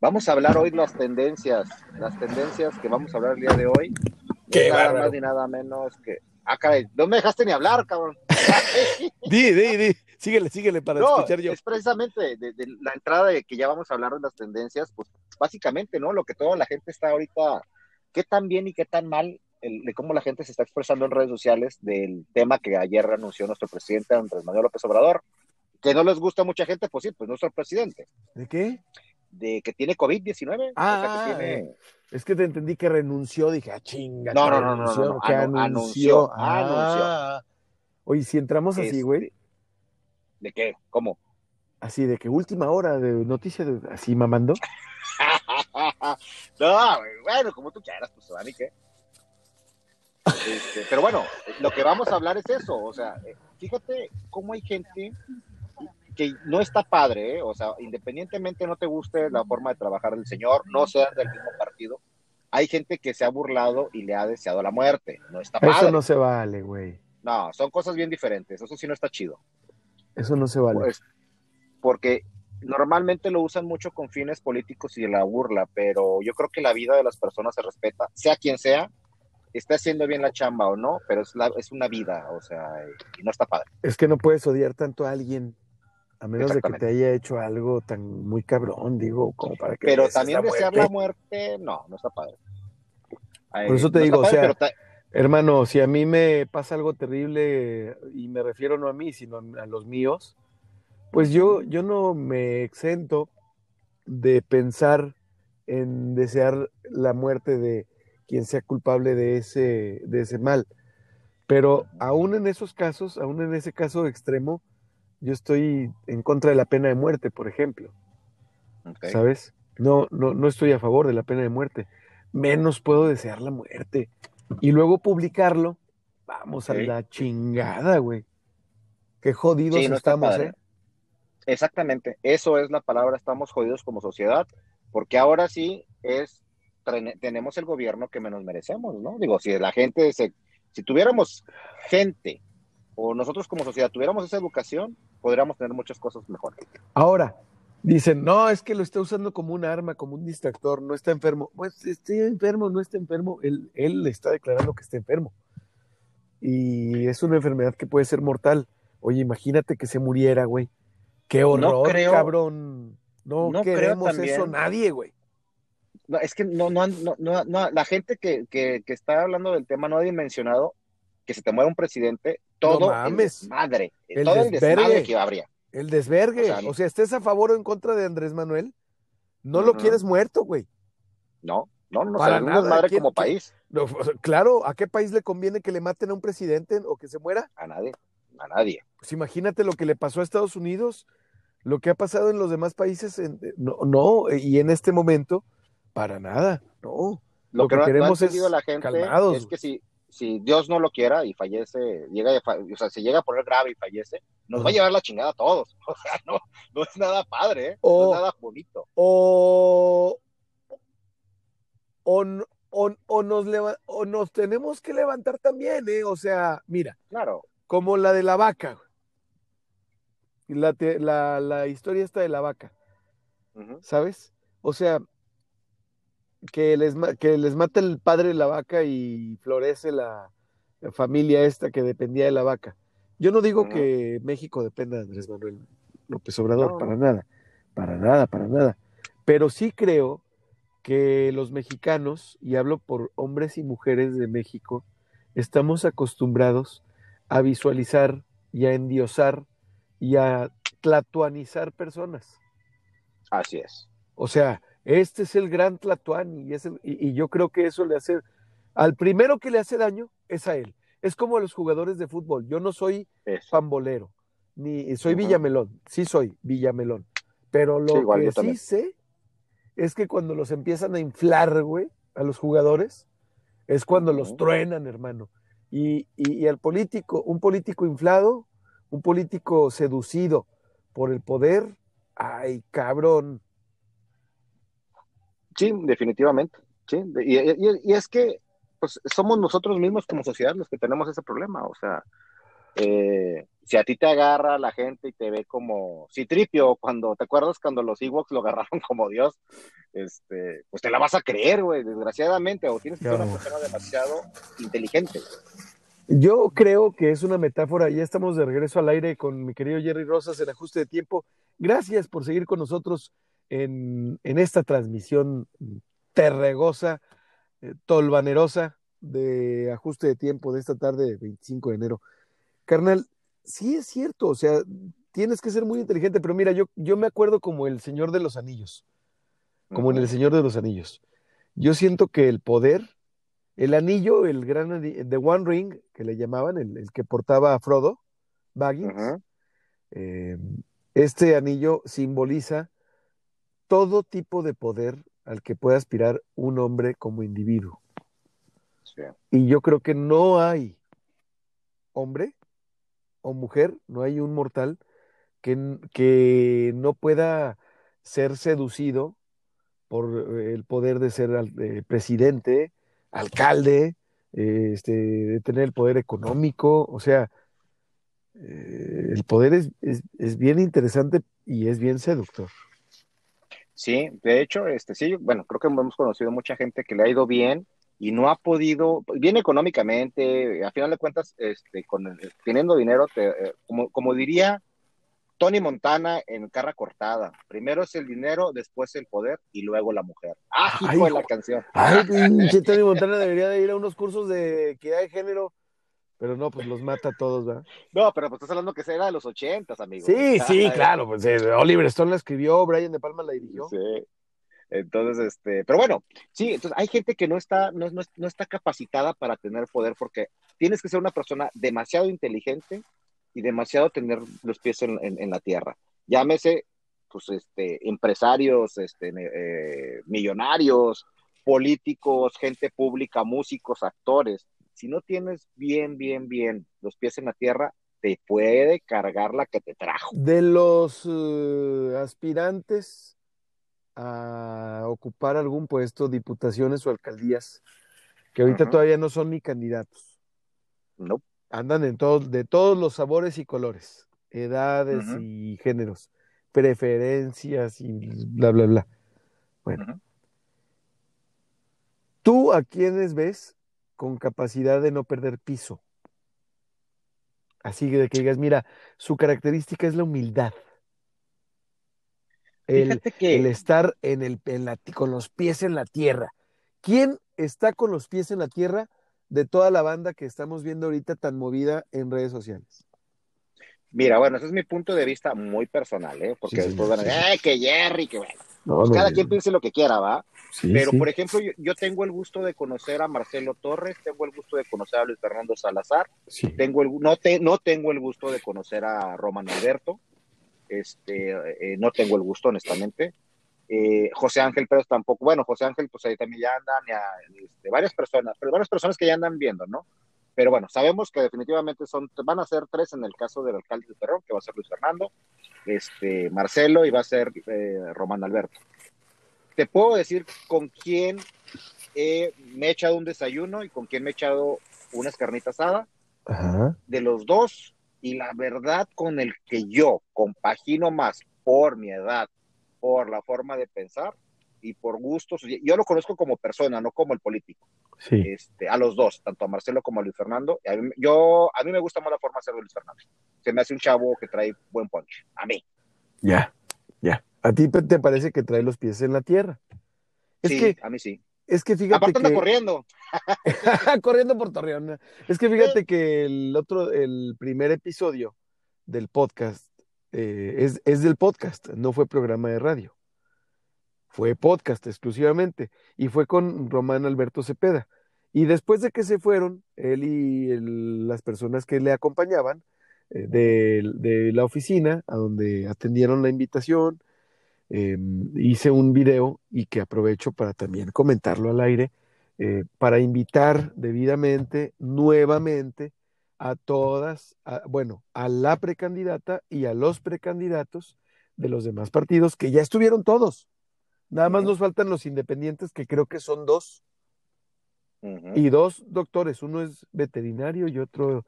Vamos a hablar hoy las tendencias, las tendencias que vamos a hablar el día de hoy. Qué nada bárbaro. más ni nada menos que... Ah, caray, no me dejaste ni hablar, cabrón. Di, di, di, síguele, síguele para No, escuchar yo. es precisamente de, de la entrada de que ya vamos a hablar de las tendencias, pues básicamente, ¿no? Lo que toda la gente está ahorita, qué tan bien y qué tan mal, el- de cómo la gente se está expresando en redes sociales del tema que ayer anunció nuestro presidente Andrés Manuel López Obrador, que no les gusta a mucha gente, pues sí, pues nuestro presidente, ¿De qué? de que tiene COVID-19, Ah, o sea, que tiene... Es que te entendí que renunció, dije, ah, chinga. No, no, no, no, renunció, no, no, que anu- anunció. anunció, anunció. Ah. Oye, si entramos así, Este, güey, ¿De qué? ¿Cómo? así de que última hora de noticia, de- así mamando. no, bueno, como tú quieras, pues, a mí qué. Este, pero bueno, lo que vamos a hablar es eso, o sea, eh, fíjate cómo hay gente que no está padre, ¿eh? o sea, independientemente no te guste la forma de trabajar del señor, no sean del mismo partido, hay gente que se ha burlado y le ha deseado la muerte, no está padre. Eso no se vale, güey. No, son cosas bien diferentes, eso sí no está chido. Eso no se vale. Pues, porque normalmente lo usan mucho con fines políticos y de la burla, pero yo creo que la vida de las personas se respeta, sea quien sea, esté haciendo bien la chamba o no, pero es, la, es una vida, o sea, y no está padre. Es que no puedes odiar tanto a alguien a menos de que te haya hecho algo tan muy cabrón, digo, como para que Pero también desear la muerte, no, no está padre. Ay, Por eso te no digo, padre, o sea, ta- Hermano, si a mí me pasa algo terrible, y me refiero no a mí, sino a a los míos, pues yo, yo no me exento de pensar en desear la muerte de quien sea culpable de ese, de ese mal. Pero aún en esos casos, aún en ese caso extremo, yo estoy en contra de la pena de muerte, por ejemplo. ¿Sabes? No, no, no estoy a favor de la pena de muerte. Menos puedo desear la muerte. Y luego publicarlo, vamos a la chingada, güey. Qué jodidos Sí, no está estamos. ¿eh? Exactamente, eso es la palabra, estamos jodidos como sociedad, porque ahora sí es tenemos el gobierno que menos merecemos, ¿no? Digo, si la gente, se, si tuviéramos gente o nosotros como sociedad tuviéramos esa educación, podríamos tener muchas cosas mejores. Ahora, dicen, no, es que lo está usando como un arma, como un distractor, no está enfermo. Pues esté enfermo, no está enfermo, él, él le está declarando que está enfermo. Y es una enfermedad que puede ser mortal. Oye, imagínate que se muriera, güey. Qué horror, creo- cabrón. No, no queremos eso nadie, güey. No, es que no, no, han- no, no, no, la gente que, que, que está hablando del tema no ha dimensionado que se te muera un presidente, todo el mames. desmadre, El todo el desvergue. desmadre que habría. El desvergue. O sea, O sea, estés a favor o en contra de Andrés Manuel, no lo quieres muerto, güey. No, no, no, Para nada. desmadre ¿Quién- como país. No, sea, claro, ¿a qué país le conviene que le maten a un presidente o que se muera? A nadie, a nadie. Pues imagínate lo que le pasó a Estados Unidos, lo que ha pasado en los demás países. en- no, no, y en este momento, para nada, no. Lo, Lo que, que no, no ha queremos es la gente calmados, es que si, si Dios no lo quiera y fallece, llega, o sea, se llega a poner grave y fallece, nos va a llevar la chingada a todos. O sea, no, no es nada padre, ¿eh? O- no es nada bonito. O, o, o- o nos leva- o nos tenemos que levantar también, ¿eh? O sea, mira, Claro, como la de la vaca. La, te- la, la historia esta de la vaca. ¿sabes? O sea, que les, que les mata el padre de la vaca y florece la, la familia esta que dependía de la vaca. Yo no digo que México dependa de Andrés Manuel López Obrador, No, para nada, para nada, para nada. Pero sí creo que los mexicanos, y hablo por hombres y mujeres de México, estamos acostumbrados a visualizar y a endiosar y a tlatuanizar personas. así es. O sea, este es el gran Tlatuani y, es el- y, y yo creo que eso le hace, al primero que le hace daño es a él. Es como a los jugadores de fútbol. Yo no soy pambolero, ni soy. Villamelón, sí soy Villamelón. Pero lo Sí, igual, que sí también. sé es que cuando los empiezan a inflar, güey, a los jugadores, es cuando los truenan, hermano. Y, y, y al político, un político inflado, un político seducido por el poder, ay, cabrón. Sí, definitivamente. Sí, y, y- y es que pues, somos nosotros mismos como sociedad los que tenemos ese problema. O sea, eh, si a ti te agarra la gente y te ve como Citripio, cuando te acuerdas cuando los Ewoks lo agarraron como Dios, este, pues te la vas a creer, güey, desgraciadamente, o tienes que ser una persona demasiado inteligente. Yo creo que es una metáfora. Ya estamos de regreso al aire con mi querido Jerry Rosas en ajuste de tiempo. Gracias por seguir con nosotros en, en esta transmisión terregosa, eh, tolvanerosa de ajuste de tiempo de esta tarde, 25 de enero. Carnal, sí es cierto, o sea, tienes que ser muy inteligente, pero mira, yo, yo me acuerdo como el Señor de los Anillos, como en el Señor de los Anillos. Yo siento que el poder, el anillo, el gran anillo, The One Ring, que le llamaban, el, el que portaba a Frodo, Baggins, eh, este anillo simboliza todo tipo de poder al que puede aspirar un hombre como individuo. Sí. Y yo creo que no hay hombre o mujer, no hay un mortal que, que no pueda ser seducido por eh, el poder de ser eh, presidente, alcalde, eh, este, de tener el poder económico, o sea, eh, el poder es, es, es bien interesante y es bien seductor. Sí, de hecho, este, sí, bueno, creo que hemos conocido mucha gente que le ha ido bien y no ha podido, bien económicamente, a final de cuentas, este, con teniendo dinero, te, eh, como, como diría Tony Montana en Carra Cortada, primero es el dinero, después el poder y luego la mujer. ¡Ah, Ay, hijo de la canción! Ay, Tony Montana debería de ir a unos cursos de equidad de género, pero no, pues los mata a todos, ¿verdad? No, pero pues estás hablando que era de los ochentas, amigo. Sí, sí, claro, pues eh, Oliver Stone la escribió, Brian De Palma la dirigió. Sí. Entonces, este, pero bueno, sí, entonces hay gente que no está, no, no, no está capacitada para tener poder porque tienes que ser una persona demasiado inteligente y demasiado tener los pies en, en- en la tierra. Llámese, pues, este, empresarios, este, eh, millonarios, políticos, gente pública, músicos, actores. Si no tienes bien, bien, bien los pies en la tierra, te puede cargar la que te trajo. De los eh, aspirantes a ocupar algún puesto, diputaciones o alcaldías, que ahorita todavía no son ni candidatos. No. Andan en todos, de todos los sabores y colores, edades y géneros, preferencias y bla, bla, bla. Bueno. ¿tú a quiénes ves con capacidad de no perder piso? Así de que digas, mira, su característica es la humildad. El, Fíjate que el estar en el, en la, con los pies en la tierra. ¿Quién está con los pies en la tierra de toda la banda que estamos viendo ahorita tan movida en redes sociales? Mira, bueno, ese es mi punto de vista muy personal, ¿eh? Porque Sí, sí, después van a sí. decir, ¡eh, que Jerry! Que bueno. No, Pues cada quien piense lo que quiera, ¿va? sí, Pero, sí. por ejemplo, yo, yo tengo el gusto de conocer a Marcelo Torres, tengo el gusto de conocer a Luis Fernando Salazar, Sí. tengo el, no, te, no tengo el gusto de conocer a Roman Alberto, este, eh, no tengo el gusto, honestamente. Eh, José Ángel Pérez tampoco, bueno, José Ángel, pues ahí también ya andan, ya, este, varias personas, pero varias personas que ya andan viendo, ¿no? Pero bueno, sabemos que definitivamente son, van a ser tres en el caso del alcalde de Perrón, que va a ser Luis Fernando, este, Marcelo y va a ser eh, Román Alberto. Te puedo decir con quién eh, me he echado un desayuno y con quién me he echado unas carnitas asadas Ajá. de los dos y la verdad con el que yo compagino más por mi edad, por la forma de pensar y por gustos, yo lo conozco como persona, no como el político, Sí. este, a los dos, tanto a Marcelo como a Luis Fernando. A mí, yo, a mí me gusta más la forma de ser de Luis Fernando. Se me hace un chavo que trae buen punch. A mí. Ya, ya. ¿A ti te parece que trae los pies en la tierra? Es sí, que, a mí sí. es que fíjate Aparte anda corriendo. corriendo por Torreón. Es que fíjate que el otro, el primer episodio del podcast eh, es, es del podcast, no fue programa de radio. Fue podcast exclusivamente y fue con Román Alberto Cepeda. Y después de que se fueron, él y las personas que le acompañaban eh, de, la oficina, a donde atendieron la invitación, eh, hice un video y que aprovecho para también comentarlo al aire, eh, para invitar debidamente, nuevamente, a todas, a- bueno, a la precandidata y a los precandidatos de los demás partidos, que ya estuvieron todos. Nada más nos faltan los independientes, que creo que son dos, y dos doctores, uno es veterinario y otro,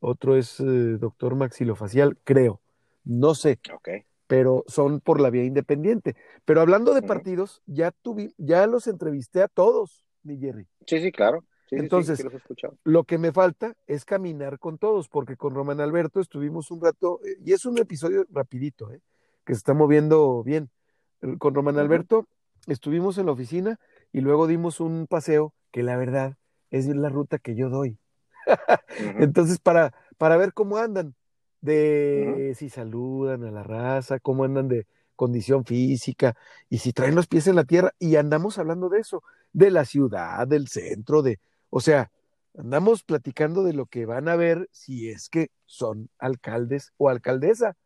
otro es eh, doctor maxilofacial, creo, no sé, pero son por la vía independiente. Pero hablando de partidos, ya tuvi, ya los entrevisté a todos, mi Jerry. Sí, sí, claro. Sí, sí, sí, Entonces- sí. Lo que me falta es caminar con todos, porque con Román Alberto estuvimos un rato, eh, y es un episodio rapidito, eh, que se está moviendo bien. Con Román. Alberto estuvimos en la oficina y luego dimos un paseo que la verdad es la ruta que yo doy. Entonces, para, para ver cómo andan, de si saludan a la raza, cómo andan de condición física, y si traen los pies en la tierra, y andamos hablando de eso, de la ciudad, del centro, de, o sea, andamos platicando de lo que van a ver si es que son alcaldes o alcaldesa.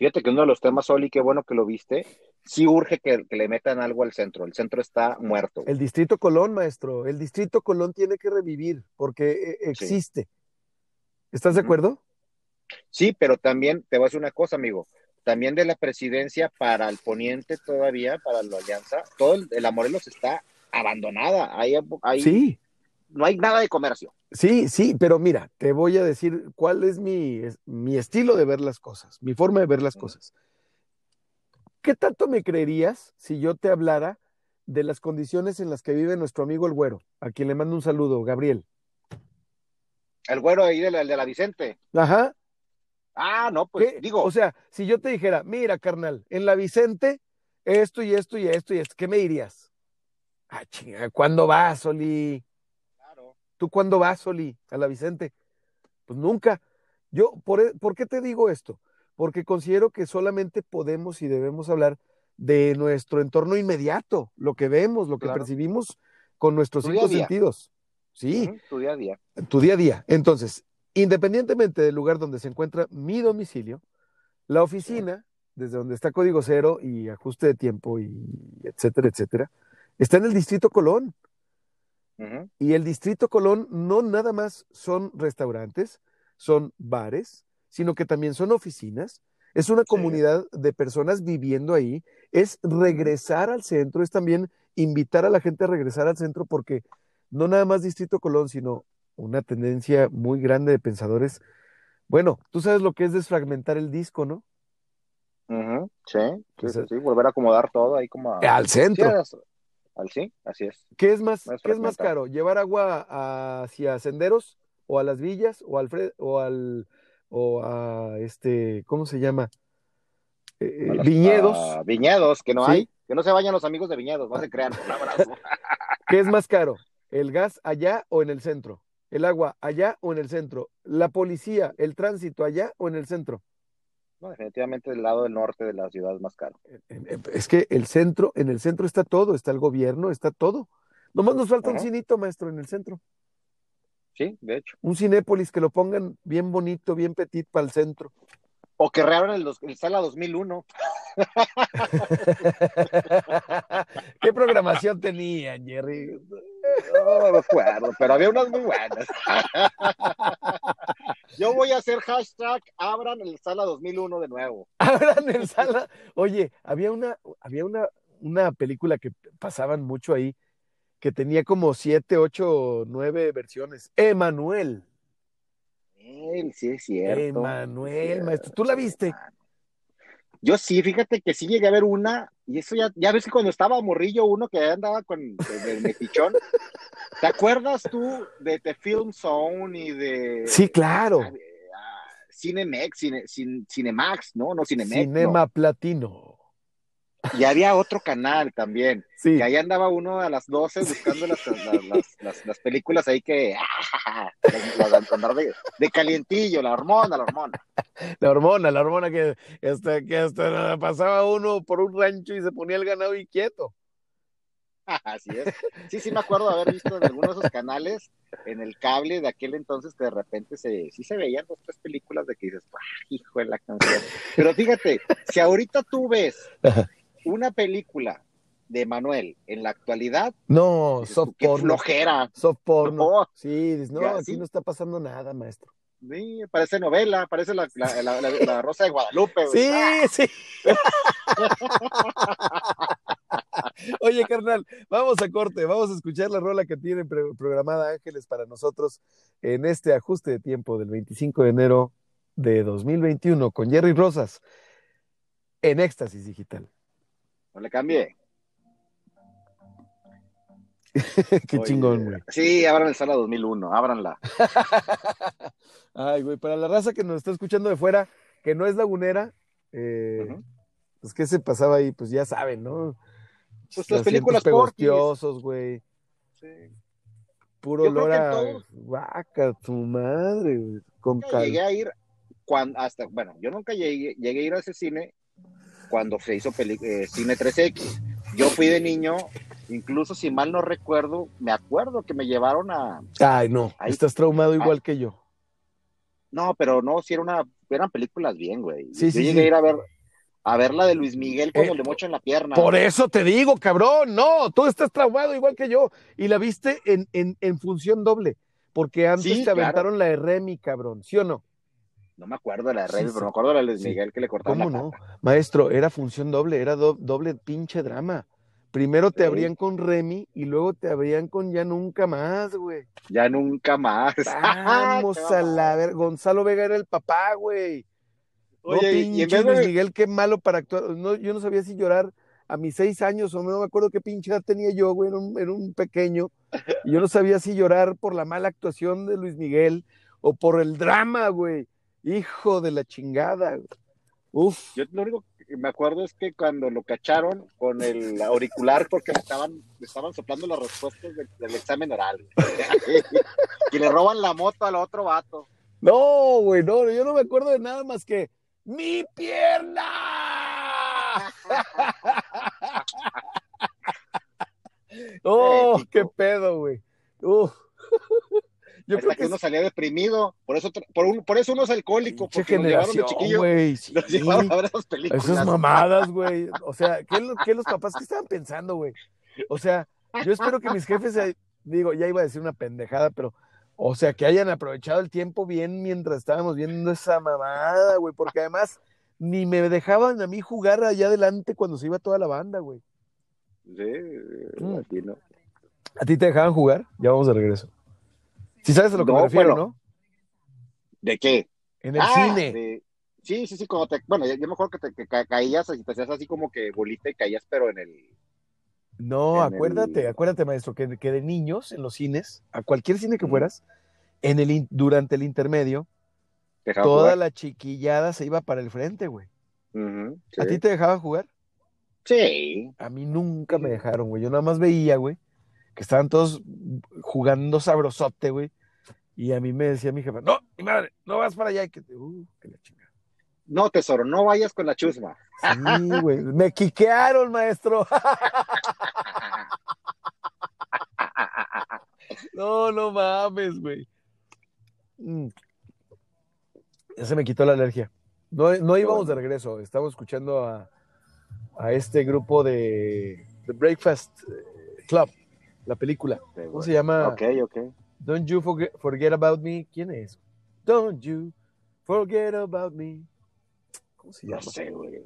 Fíjate que uno de los temas, Oli, qué bueno que lo viste, sí urge que, que le metan algo al centro. El centro está muerto. El distrito Colón, maestro, el distrito Colón tiene que revivir porque eh, existe. ¿Estás de acuerdo? Sí, pero también te voy a decir una cosa, amigo. También de la presidencia para el poniente todavía, para la alianza, todo el, la Morelos está abandonada. Hay, hay, Sí, No hay nada de comercio. Sí, sí, pero mira, te voy a decir cuál es mi, es- mi estilo de ver las cosas, mi forma de ver las cosas. ¿Qué tanto me creerías si yo te hablara de las condiciones en las que vive nuestro amigo el güero, a quien le mando un saludo, Gabriel? El güero ahí de la, de la Vicente. Ajá. Ah, no, pues ¿qué? digo, O sea, si yo te dijera, mira, carnal, en la Vicente, esto y esto y esto y esto, ¿qué me dirías? Ah, chinga, ¿cuándo vas, Oli? ¿Tú cuándo vas, Oli, a la Vicente? Pues nunca. Yo, por, e- ¿por qué te digo esto? Porque considero que solamente podemos y debemos hablar de nuestro entorno inmediato, lo que vemos, lo que Claro. percibimos con nuestros Tu cinco sentidos. Sí, tu día a día. tu día a día. Entonces, independientemente del lugar donde se encuentra mi domicilio, la oficina, desde donde está código cero y ajuste de tiempo y etcétera, etcétera, está en el distrito Colón. Y el Distrito Colón no nada más son restaurantes, son bares, sino que también son oficinas, Es una Sí. comunidad de personas viviendo ahí. Es regresar al centro, es también invitar a la gente a regresar al centro porque no nada más Distrito Colón, sino una tendencia muy grande de pensadores. Bueno, tú sabes lo que es desfragmentar el disco, ¿no? Sí, sí, sí, sí, volver a acomodar todo ahí como a- Al Sí, centro. as- al sí, así es. ¿Qué es más, Más qué es más caro? ¿Llevar agua hacia senderos o a las villas o al o al o a este, ¿cómo se llama? Eh, A las- viñedos. a viñedos, que no Sí. hay. Que no se vayan los amigos de viñedos, no se crean. Un abrazo. ¿Qué es más caro? ¿El gas allá o en el centro? ¿El agua allá o en el centro? ¿La policía, el tránsito allá o en el centro? No, definitivamente el lado del norte de la ciudad es más caro. Es que el centro, en el centro está todo, está el gobierno, está todo. Nomás nos falta un cinito, maestro, en el centro. Sí, de hecho. Un cinépolis que lo pongan bien bonito, bien petit para el centro. O que reabran el, el Sala 2001. ¿Qué programación tenían, Jerry? No me acuerdo, pero había unas muy buenas. Yo voy a hacer hashtag abran el Sala 2001 de nuevo. Abran el sala. Oye, había una, había una, una película que pasaban mucho ahí, que tenía como siete, ocho, nueve versiones. Emanuel. Él, sí es cierto. Emanuel, maestro. ¿Tú la viste? Yo sí, fíjate que sí llegué a ver una, y eso ya, ya ves que cuando estaba morrillo uno que andaba con el metichón, ¿te acuerdas tú de The Film Zone y de Sí, claro. ah, Cinemex, Cine, Cin- Cinemax, no, no Cinemex, Cinema Platino. Y había otro canal también, Sí, que ahí andaba uno a las 12 buscando las, las, las- las- las películas ahí que, andar de, de calientillo, la hormona, la hormona. la hormona, la hormona que hasta, que hasta pasaba uno por un rancho y se ponía el ganado inquieto. Así es. Sí, sí me acuerdo de haber visto en algunos de esos canales, en el cable de aquel entonces, que de repente se, sí se veían dos, tres películas de que dices, ¡ah, hijo de la canción! Pero fíjate, si ahorita tú ves una película de Manuel en la actualidad, No, dices soft ¡qué porno. flojera! Soft porno. No, Sí, dices, no, aquí sí. no está pasando nada, maestro. sí, parece novela, parece la, la, la- Rosa de Guadalupe. Sí, ¡Ah! sí. Oye, carnal, vamos a corte, vamos a escuchar la rola que tiene programada Ángeles para nosotros en este ajuste de tiempo del 25 de enero de 2021 con Jerry Rosas en Éxtasis Digital. No le cambié. Qué Oye, chingón, güey. Sí, abran el sala 2001, ábranla. Ay, güey, para la raza que nos está escuchando de fuera, que no es lagunera, eh, pues qué se pasaba ahí, pues ya saben, ¿no? Pues las películas pegostiosos, güey. Sí. Puro Yo olor a vaca, tu madre, güey, con Nunca cal. llegué a ir cuando hasta bueno yo nunca llegué, llegué a ir a ese cine cuando se hizo eh, cine 3X yo fui de niño incluso si mal no recuerdo me acuerdo que me llevaron a Ay, no, Ahí- estás traumado igual que yo. no pero no si era una eran películas bien güey Sí, yo sí, llegué sí. a ir a ver a ver la de Luis Miguel cuando Eh, le mochan la pierna Por eso te digo, cabrón, no, tú estás traumado igual que yo. Y la viste en, en, en función doble, porque antes te claro. aventaron la de Remy, cabrón, ¿sí o no? No me acuerdo de la de Sí, pero me acuerdo de la de Luis. Miguel que le cortaban ¿Cómo la no? pata. Maestro, era función doble, era do- doble pinche drama. Primero te abrían con Remy y luego te abrían con Ya Nunca Más, güey. ya nunca más Vamos a la ver. Gonzalo Vega era el papá, güey. No, Oye, y- y en pinche Luis Miguel, qué malo para actuar. No, yo no sabía si llorar a mis seis años o no me acuerdo qué pinche edad tenía yo, güey, era un, era un pequeño. Y yo no sabía si llorar por la mala actuación de Luis Miguel o por el drama, güey. Hijo de la chingada. Uf. Yo lo único que me acuerdo es que cuando lo cacharon con el auricular porque le estaban, le estaban soplando las respuestas del, del examen oral. y le roban la moto al otro vato. No, güey, no, yo no me acuerdo de nada más que ¡Mi pierna! oh, qué pedo, güey. Uf. Yo hasta creo que, que uno es salía deprimido. Por eso, por, un- por eso uno es alcohólico, pinche porque nos llevaron de generación, chiquillo. güey. sí. Nos llevaron a ver esas películas. Esas mamadas, güey. O sea, ¿qué, qué los papás qué estaban pensando, güey? O sea, yo espero que mis jefes, digo, ya iba a decir una pendejada, pero, o sea, que hayan aprovechado el tiempo bien mientras estábamos viendo esa mamada, güey, porque además ni me dejaban a mí jugar allá adelante cuando se iba toda la banda, güey. Sí, Mm. aquí no. ¿A ti te dejaban jugar? Ya vamos de regreso. Si sabes a lo que me No, refiero, bueno. ¿no? ¿De qué? En el Ah, cine. de- Sí, sí, sí, como te, bueno, yo, me acuerdo que te que ca- caías y te hacías así como que bolita y caías, pero en el, No, en acuérdate, el- acuérdate, maestro, que, que de niños en los cines, a cualquier cine que fueras, en el durante el intermedio, toda jugar. la chiquillada se iba para el frente, güey. ¿A sí. ti te dejaban jugar? Sí. A mí nunca me dejaron, güey. Yo nada más veía, güey, que estaban todos jugando sabrosote, güey. Y a mí me decía mi jefa, no, mi madre, no vas para allá. Y que, uh, que la chingada. No, tesoro, no vayas con la chusma. Sí, güey. Me quiquearon, maestro. No, no mames, güey. Mm. Ya se me quitó la alergia. No, no íbamos de regreso, estamos escuchando a, a este grupo de The Breakfast eh, Club, la película. ¿Cómo se llama? Ok, ok. Don't You Forget, Forget About Me. ¿Quién es? Don't You Forget About Me. ¿Cómo se No llama? sé, güey.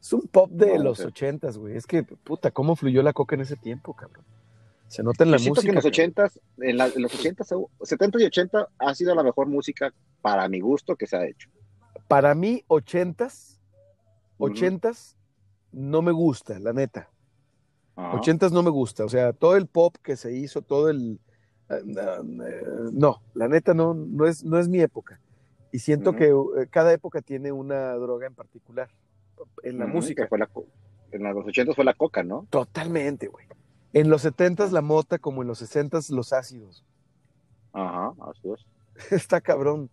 Es un pop de No, no los sé. ochentas, güey. Es que, puta, cómo fluyó la coca en ese tiempo, cabrón. Se nota en la Yo música. que en los ochentas, en, la- en los ochentas, setentas y ochenta ha sido la mejor música para mi gusto que se ha hecho. Para mí, ochentas, ochentas, no me gusta, la neta. Ajá. Ochentas no me gusta. O sea, todo el pop que se hizo, todo el... eh, eh, No, la neta no, no, es, no es mi época. Y siento que eh, cada época tiene una droga en particular en la música. fue la en los ochentas fue la coca, ¿no? Totalmente, güey. En los setentas la mota, como en los sesentas los ácidos. Ajá, así es. Está cabrón.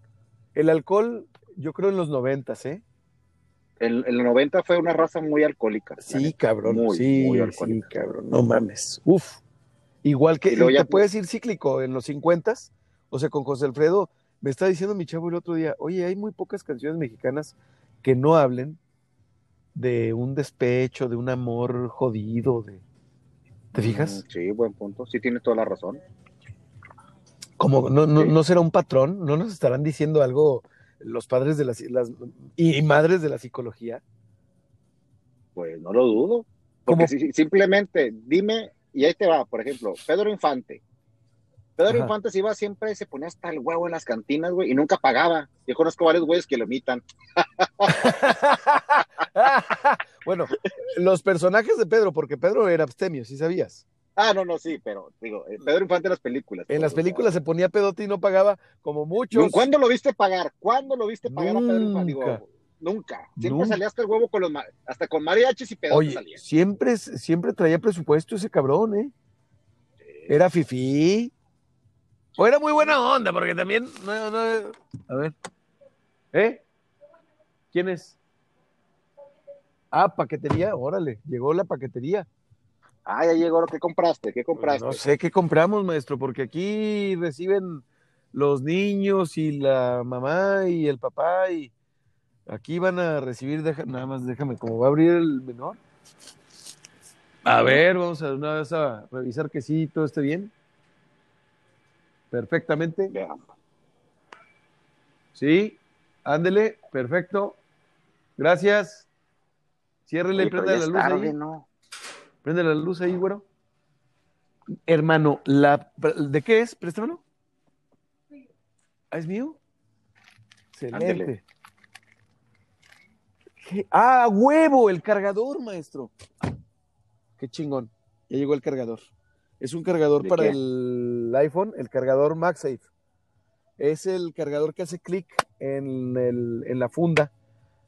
El alcohol, yo creo en los noventas, ¿eh? En los 90 fue una raza muy alcohólica. Sí, cabrón. Muy, sí, muy sí, alcohólica. cabrón. No mames. Uf. Igual que, ya- te puedes ir cíclico en los 50 o sea, con José Alfredo, me está diciendo mi chavo el otro día, oye, hay muy pocas canciones mexicanas que no hablen de un despecho, de un amor jodido, de... ¿Te fijas? Mm, Sí, buen punto. Sí, tienes toda la razón. Como no, no, Sí. no será un patrón, no nos estarán diciendo algo los padres de las, las y, y madres de la psicología. Pues no lo dudo. Porque si- si- simplemente dime, y ahí te va, por ejemplo, Pedro Infante. Pedro Ajá. Infante se iba siempre, se ponía hasta el huevo en las cantinas, güey, y nunca pagaba. Yo conozco varios güeyes que lo imitan. bueno, los personajes de Pedro, porque Pedro era abstemio, ¿sí sabías? Ah, no, no, sí, pero digo, eh, Pedro Infante en las películas. En las películas se ponía pedote y no pagaba como muchos. ¿Cuándo lo viste pagar? ¿Cuándo lo viste pagar a Pedro Infante? Digo, Nunca. nunca. Siempre Nunca. salía hasta el huevo con los hasta con mariachis y pedotes Oye, salía. siempre, siempre traía presupuesto ese cabrón, ¿eh? Era fifí. O era muy buena onda, porque también. No, no, a ver. ¿Eh? ¿Quién es? Ah, paquetería, órale, llegó la paquetería. Ah, ya llegó lo que compraste. ¿Qué compraste? No sé qué compramos, maestro, porque aquí reciben los niños y la mamá y el papá y aquí van a recibir, deja- nada más déjame, como va a abrir el menor. A ver, vamos a una vez a revisar que sí, todo esté bien. Perfectamente. Sí, ándele, perfecto. Gracias. Ciérrele, prende ya la luz tarde, ahí. ¿no? Prende la luz ahí, güero. Hermano, la, ¿de qué es? Préstamelo. ¿Ah, es mío? Excelente. Ah, huevo, el cargador, maestro. Qué chingón. Ya llegó el cargador. Es un cargador ¿De para qué? el iPhone, el cargador MagSafe. Es el cargador que hace clic en, el- en la funda,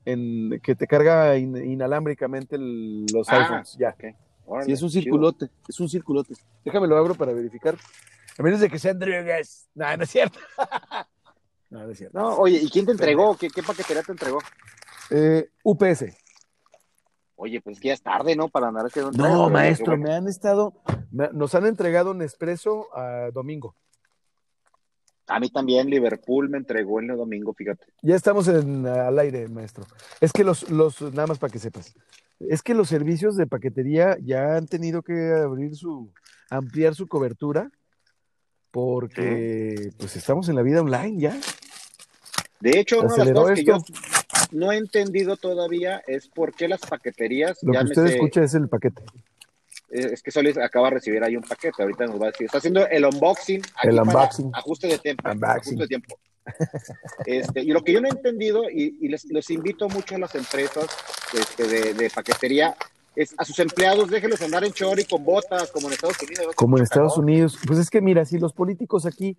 en, que te carga in- inalámbricamente el- los Ah, iPhones. Ya. ok. Órale, Sí, es un chido. circulote, es un circulote. Déjame lo abro para verificar. A menos de que sean drogas. No, no es cierto. no, no es cierto. No, oye, ¿y quién te entregó? ¿Qué, qué paquetería te entregó? Eh, UPS. Oye, pues que ya es tarde, ¿no? Para andar entregas, No, maestro, bueno. me han estado, me- nos han entregado Nespresso a domingo. A mí también Liverpool me entregó el domingo, fíjate. Ya estamos en, al aire, maestro. Es que los, los, nada más para que sepas, es que los servicios de paquetería ya han tenido que abrir su, ampliar su cobertura porque pues estamos en la vida online ya. De hecho, una de las cosas que yo, no he entendido todavía es por qué las paqueterías. Lo que llámese- usted escucha es el paquete. eh, es que Solís acaba de recibir ahí un paquete, ahorita nos va a decir, está haciendo el unboxing, aquí El unboxing. ajuste de tiempo, Unboxing. ajuste de tiempo. Este, y lo que yo no he entendido, y, y les, invito mucho a las empresas este, de, de paquetería, es a sus empleados déjenlos andar en chori con botas, como en Estados Unidos. Como en Estados. Unidos. Pues es que mira, si los políticos aquí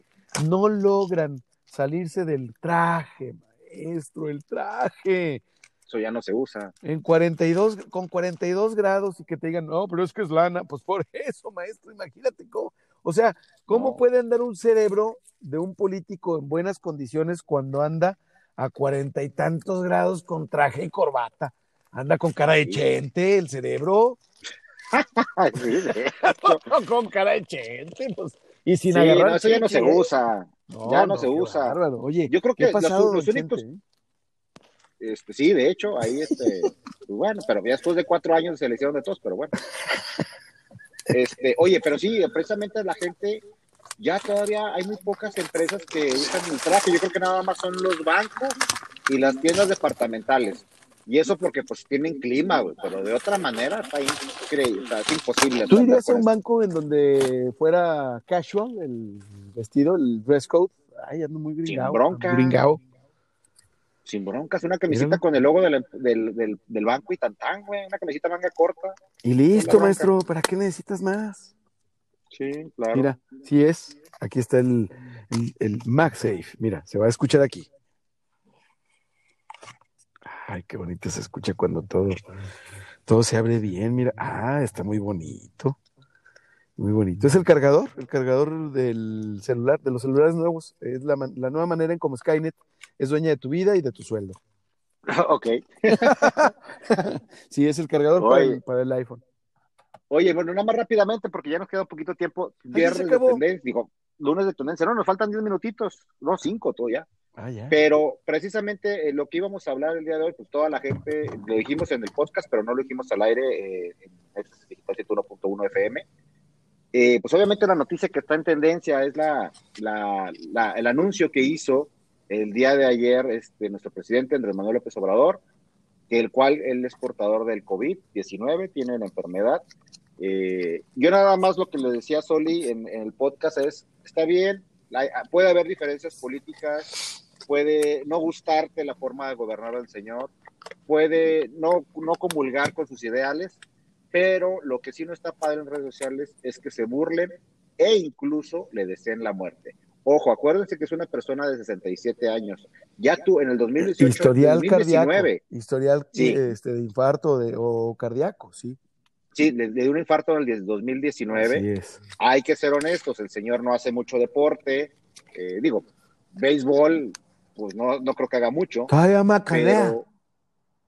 no logran salirse del traje, maestro, el traje, Eso ya no se usa. en 42, con 42 grados y que te digan, no, pero es que es lana, pues por eso, maestro, imagínate cómo, o sea, ¿cómo No. puede andar un cerebro de un político en buenas condiciones cuando anda a cuarenta y tantos grados con traje y corbata? Anda con cara de chente, el cerebro, sí, con cara de chente, pues, y sin Sí, agarrar no, eso ya no se usa. ya no se usa. bárbaro. Oye, Yo creo ¿qué ha que los- pasado, los don únicos- Chente, eh? Este, sí, de hecho, ahí este, pues bueno, pero ya después de cuatro años se le hicieron de todos, pero bueno. Este, oye, pero sí, precisamente la gente, ya todavía hay muy pocas empresas que usan el traje. Yo creo que nada más son los bancos y las tiendas departamentales. Y eso porque pues tienen clima, güey, pero de otra manera está increíble, sea, es imposible. ¿Tú irías a un banco en donde fuera casual el vestido, el dress code? Ay, ando muy gringao. bronca. Gringao. Sin broncas, una camiseta Míralo. con el logo del, del, del banco y tantán, güey, una camiseta manga corta. Y listo, maestro. ¿Para qué necesitas más? Sí, claro. Mira, sí es. Aquí está el, el, el MagSafe. Mira, se va a escuchar aquí. Ay, qué bonito se escucha cuando todo, todo se abre bien. Mira, ah, está muy bonito. Muy bonito. Es el cargador, el cargador del celular, de los celulares nuevos. Es la, la nueva manera en como Skynet es dueña de tu vida y de tu sueldo. ok. sí, es el cargador para el, para el iPhone. Oye, bueno, nada más rápidamente, porque ya nos queda poquito tiempo. Viernes de tendencia, digo, lunes de tendencia. No, nos faltan 10 minutitos, no, 5 todavía. Ah, ya. Pero precisamente eh, lo que íbamos a hablar el día de hoy, pues toda la gente, lo dijimos en el podcast, pero no lo dijimos al aire eh, en Nexus Digital 101.1 FM. Eh, pues obviamente la noticia que está en tendencia es la, la- la- el anuncio que hizo el día de ayer este, nuestro presidente Andrés Manuel López Obrador, el cual él es portador del COVID-19, tiene la enfermedad. Eh, yo nada más lo que le decía a Soli en, en el podcast es, está bien, la- puede haber diferencias políticas, puede no gustarte la forma de gobernar al señor, puede no, no comulgar con sus ideales, pero lo que sí no está padre en redes sociales es que se burlen e incluso le deseen la muerte. Ojo, acuérdense que es una persona de 67 años. Ya tú en el 2018, Historial 2019, cardíaco. Historial Sí. este, de infarto de, o cardíaco, sí. sí, le, le dio un infarto en el 2019. Así es. hay que ser honestos, el señor no hace mucho deporte, eh, digo, béisbol, pues no, no creo que haga mucho, pero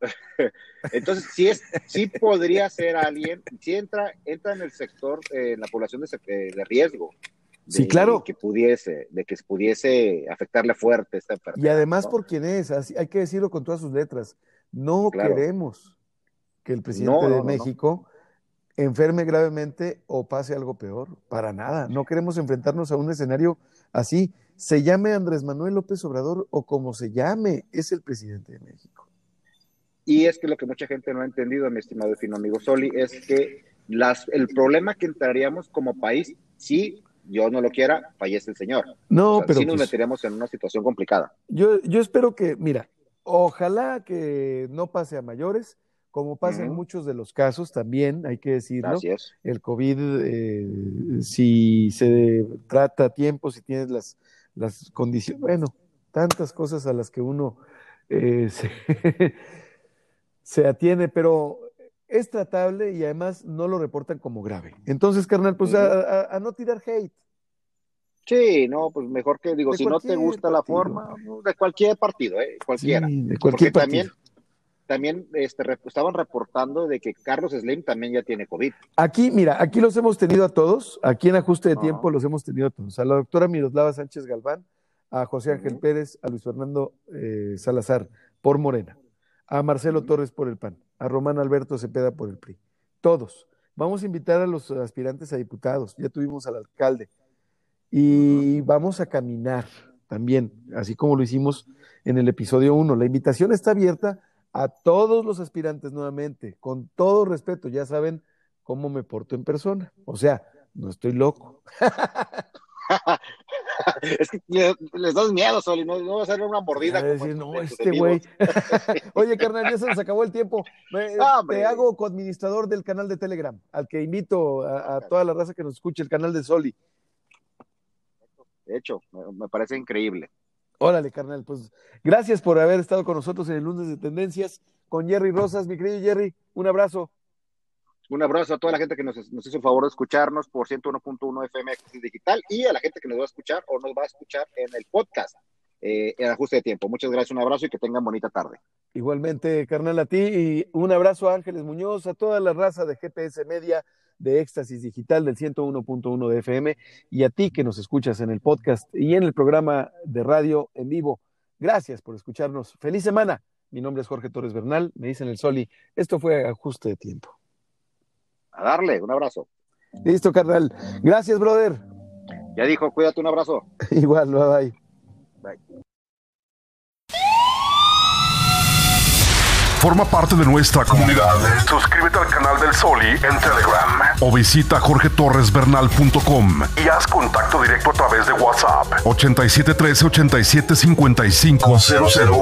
entonces sí es, sí podría ser alguien, si entra, entra en el sector, eh, en la población de, de riesgo. Sí, de claro. Que pudiese, de que pudiese afectarle fuerte esta enfermedad. Y además ¿no? por quién es, así, hay que decirlo con todas sus letras. No Claro. queremos que el presidente No, de no. México enferme gravemente o pase algo peor. Para nada. No queremos enfrentarnos a un escenario así. Se llame Andrés Manuel López Obrador o como se llame, es el presidente de México. Y es que lo que mucha gente no ha entendido, mi estimado y fino amigo Soli, es que las, el problema que entraríamos como país, si yo no lo quiera, fallece el señor. No, O sea, pero sí nos pues, meteríamos en una situación complicada. yo, yo espero que, mira, ojalá que no pase a mayores, como pasa en muchos de los casos también, hay que decirlo. Así es. el COVID, eh, si se trata a tiempo, si tienes las, las condiciones, bueno, tantas cosas a las que uno eh, se, se atiene, pero es tratable y además no lo reportan como grave. Entonces, carnal, pues a, a- a no tirar hate. Sí, no, pues mejor que digo, De si no te gusta la forma, de cualquier partido, ¿eh? cualquiera. Sí, de Porque cualquier también, partido. también este, rep- estaban reportando de que Carlos Slim también ya tiene COVID. Aquí, mira, aquí los hemos tenido a todos, aquí en ajuste de Ajá. tiempo los hemos tenido a todos. A la doctora Miroslava Sánchez Galván, a José Ángel. Pérez, a Luis Fernando eh, Salazar por Morena, a Marcelo. Torres por el PAN, a Román Alberto Cepeda por el PRI. Todos. Vamos a invitar a los aspirantes a diputados, ya tuvimos al alcalde. Y vamos a caminar, también, así como lo hicimos en el episodio 1. La invitación está abierta a todos los aspirantes nuevamente, con todo respeto, ya saben cómo me porto en persona. O sea, no estoy loco. es que les das miedo, Soli, no, no va a ser una mordida. Decir, no, este güey. Oye, carnal, ya se nos acabó el tiempo. Me, te hago coadministrador del canal de Telegram, al que invito a, a, toda la raza que nos escuche, el canal de Soli. De hecho, me, me parece increíble. Órale, carnal, pues gracias por haber estado con nosotros en el lunes de tendencias con Jerry Rosas, mi querido Jerry, un abrazo. Un abrazo a toda la gente que nos, hizo el favor de escucharnos por 101.1 FM Digital y a la gente que nos va a escuchar o nos va a escuchar en el podcast eh, en ajuste de tiempo. Muchas gracias, un abrazo y que tengan bonita tarde. Igualmente, carnal, a ti y un abrazo a Ángeles Muñoz, a toda la raza de GPS Media, de Éxtasis Digital del 101.1 de FM y a ti que nos escuchas en el podcast y en el programa de radio en vivo. Gracias por escucharnos. Feliz semana. Mi nombre es Jorge Torres Bernal, me dicen el Soli. Esto fue ajuste de tiempo. A darle, un abrazo. Listo, carnal. Gracias, brother. Ya dijo, cuídate, un abrazo. Igual, bye bye. Bye. Forma parte de nuestra comunidad. Suscríbete al canal del Soli en Telegram o visita jorgetorresbernal.com y haz contacto directo a través de WhatsApp 8713 875500.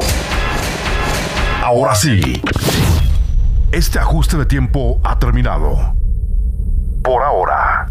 Ahora sí, este ajuste de tiempo ha terminado. Por ahora.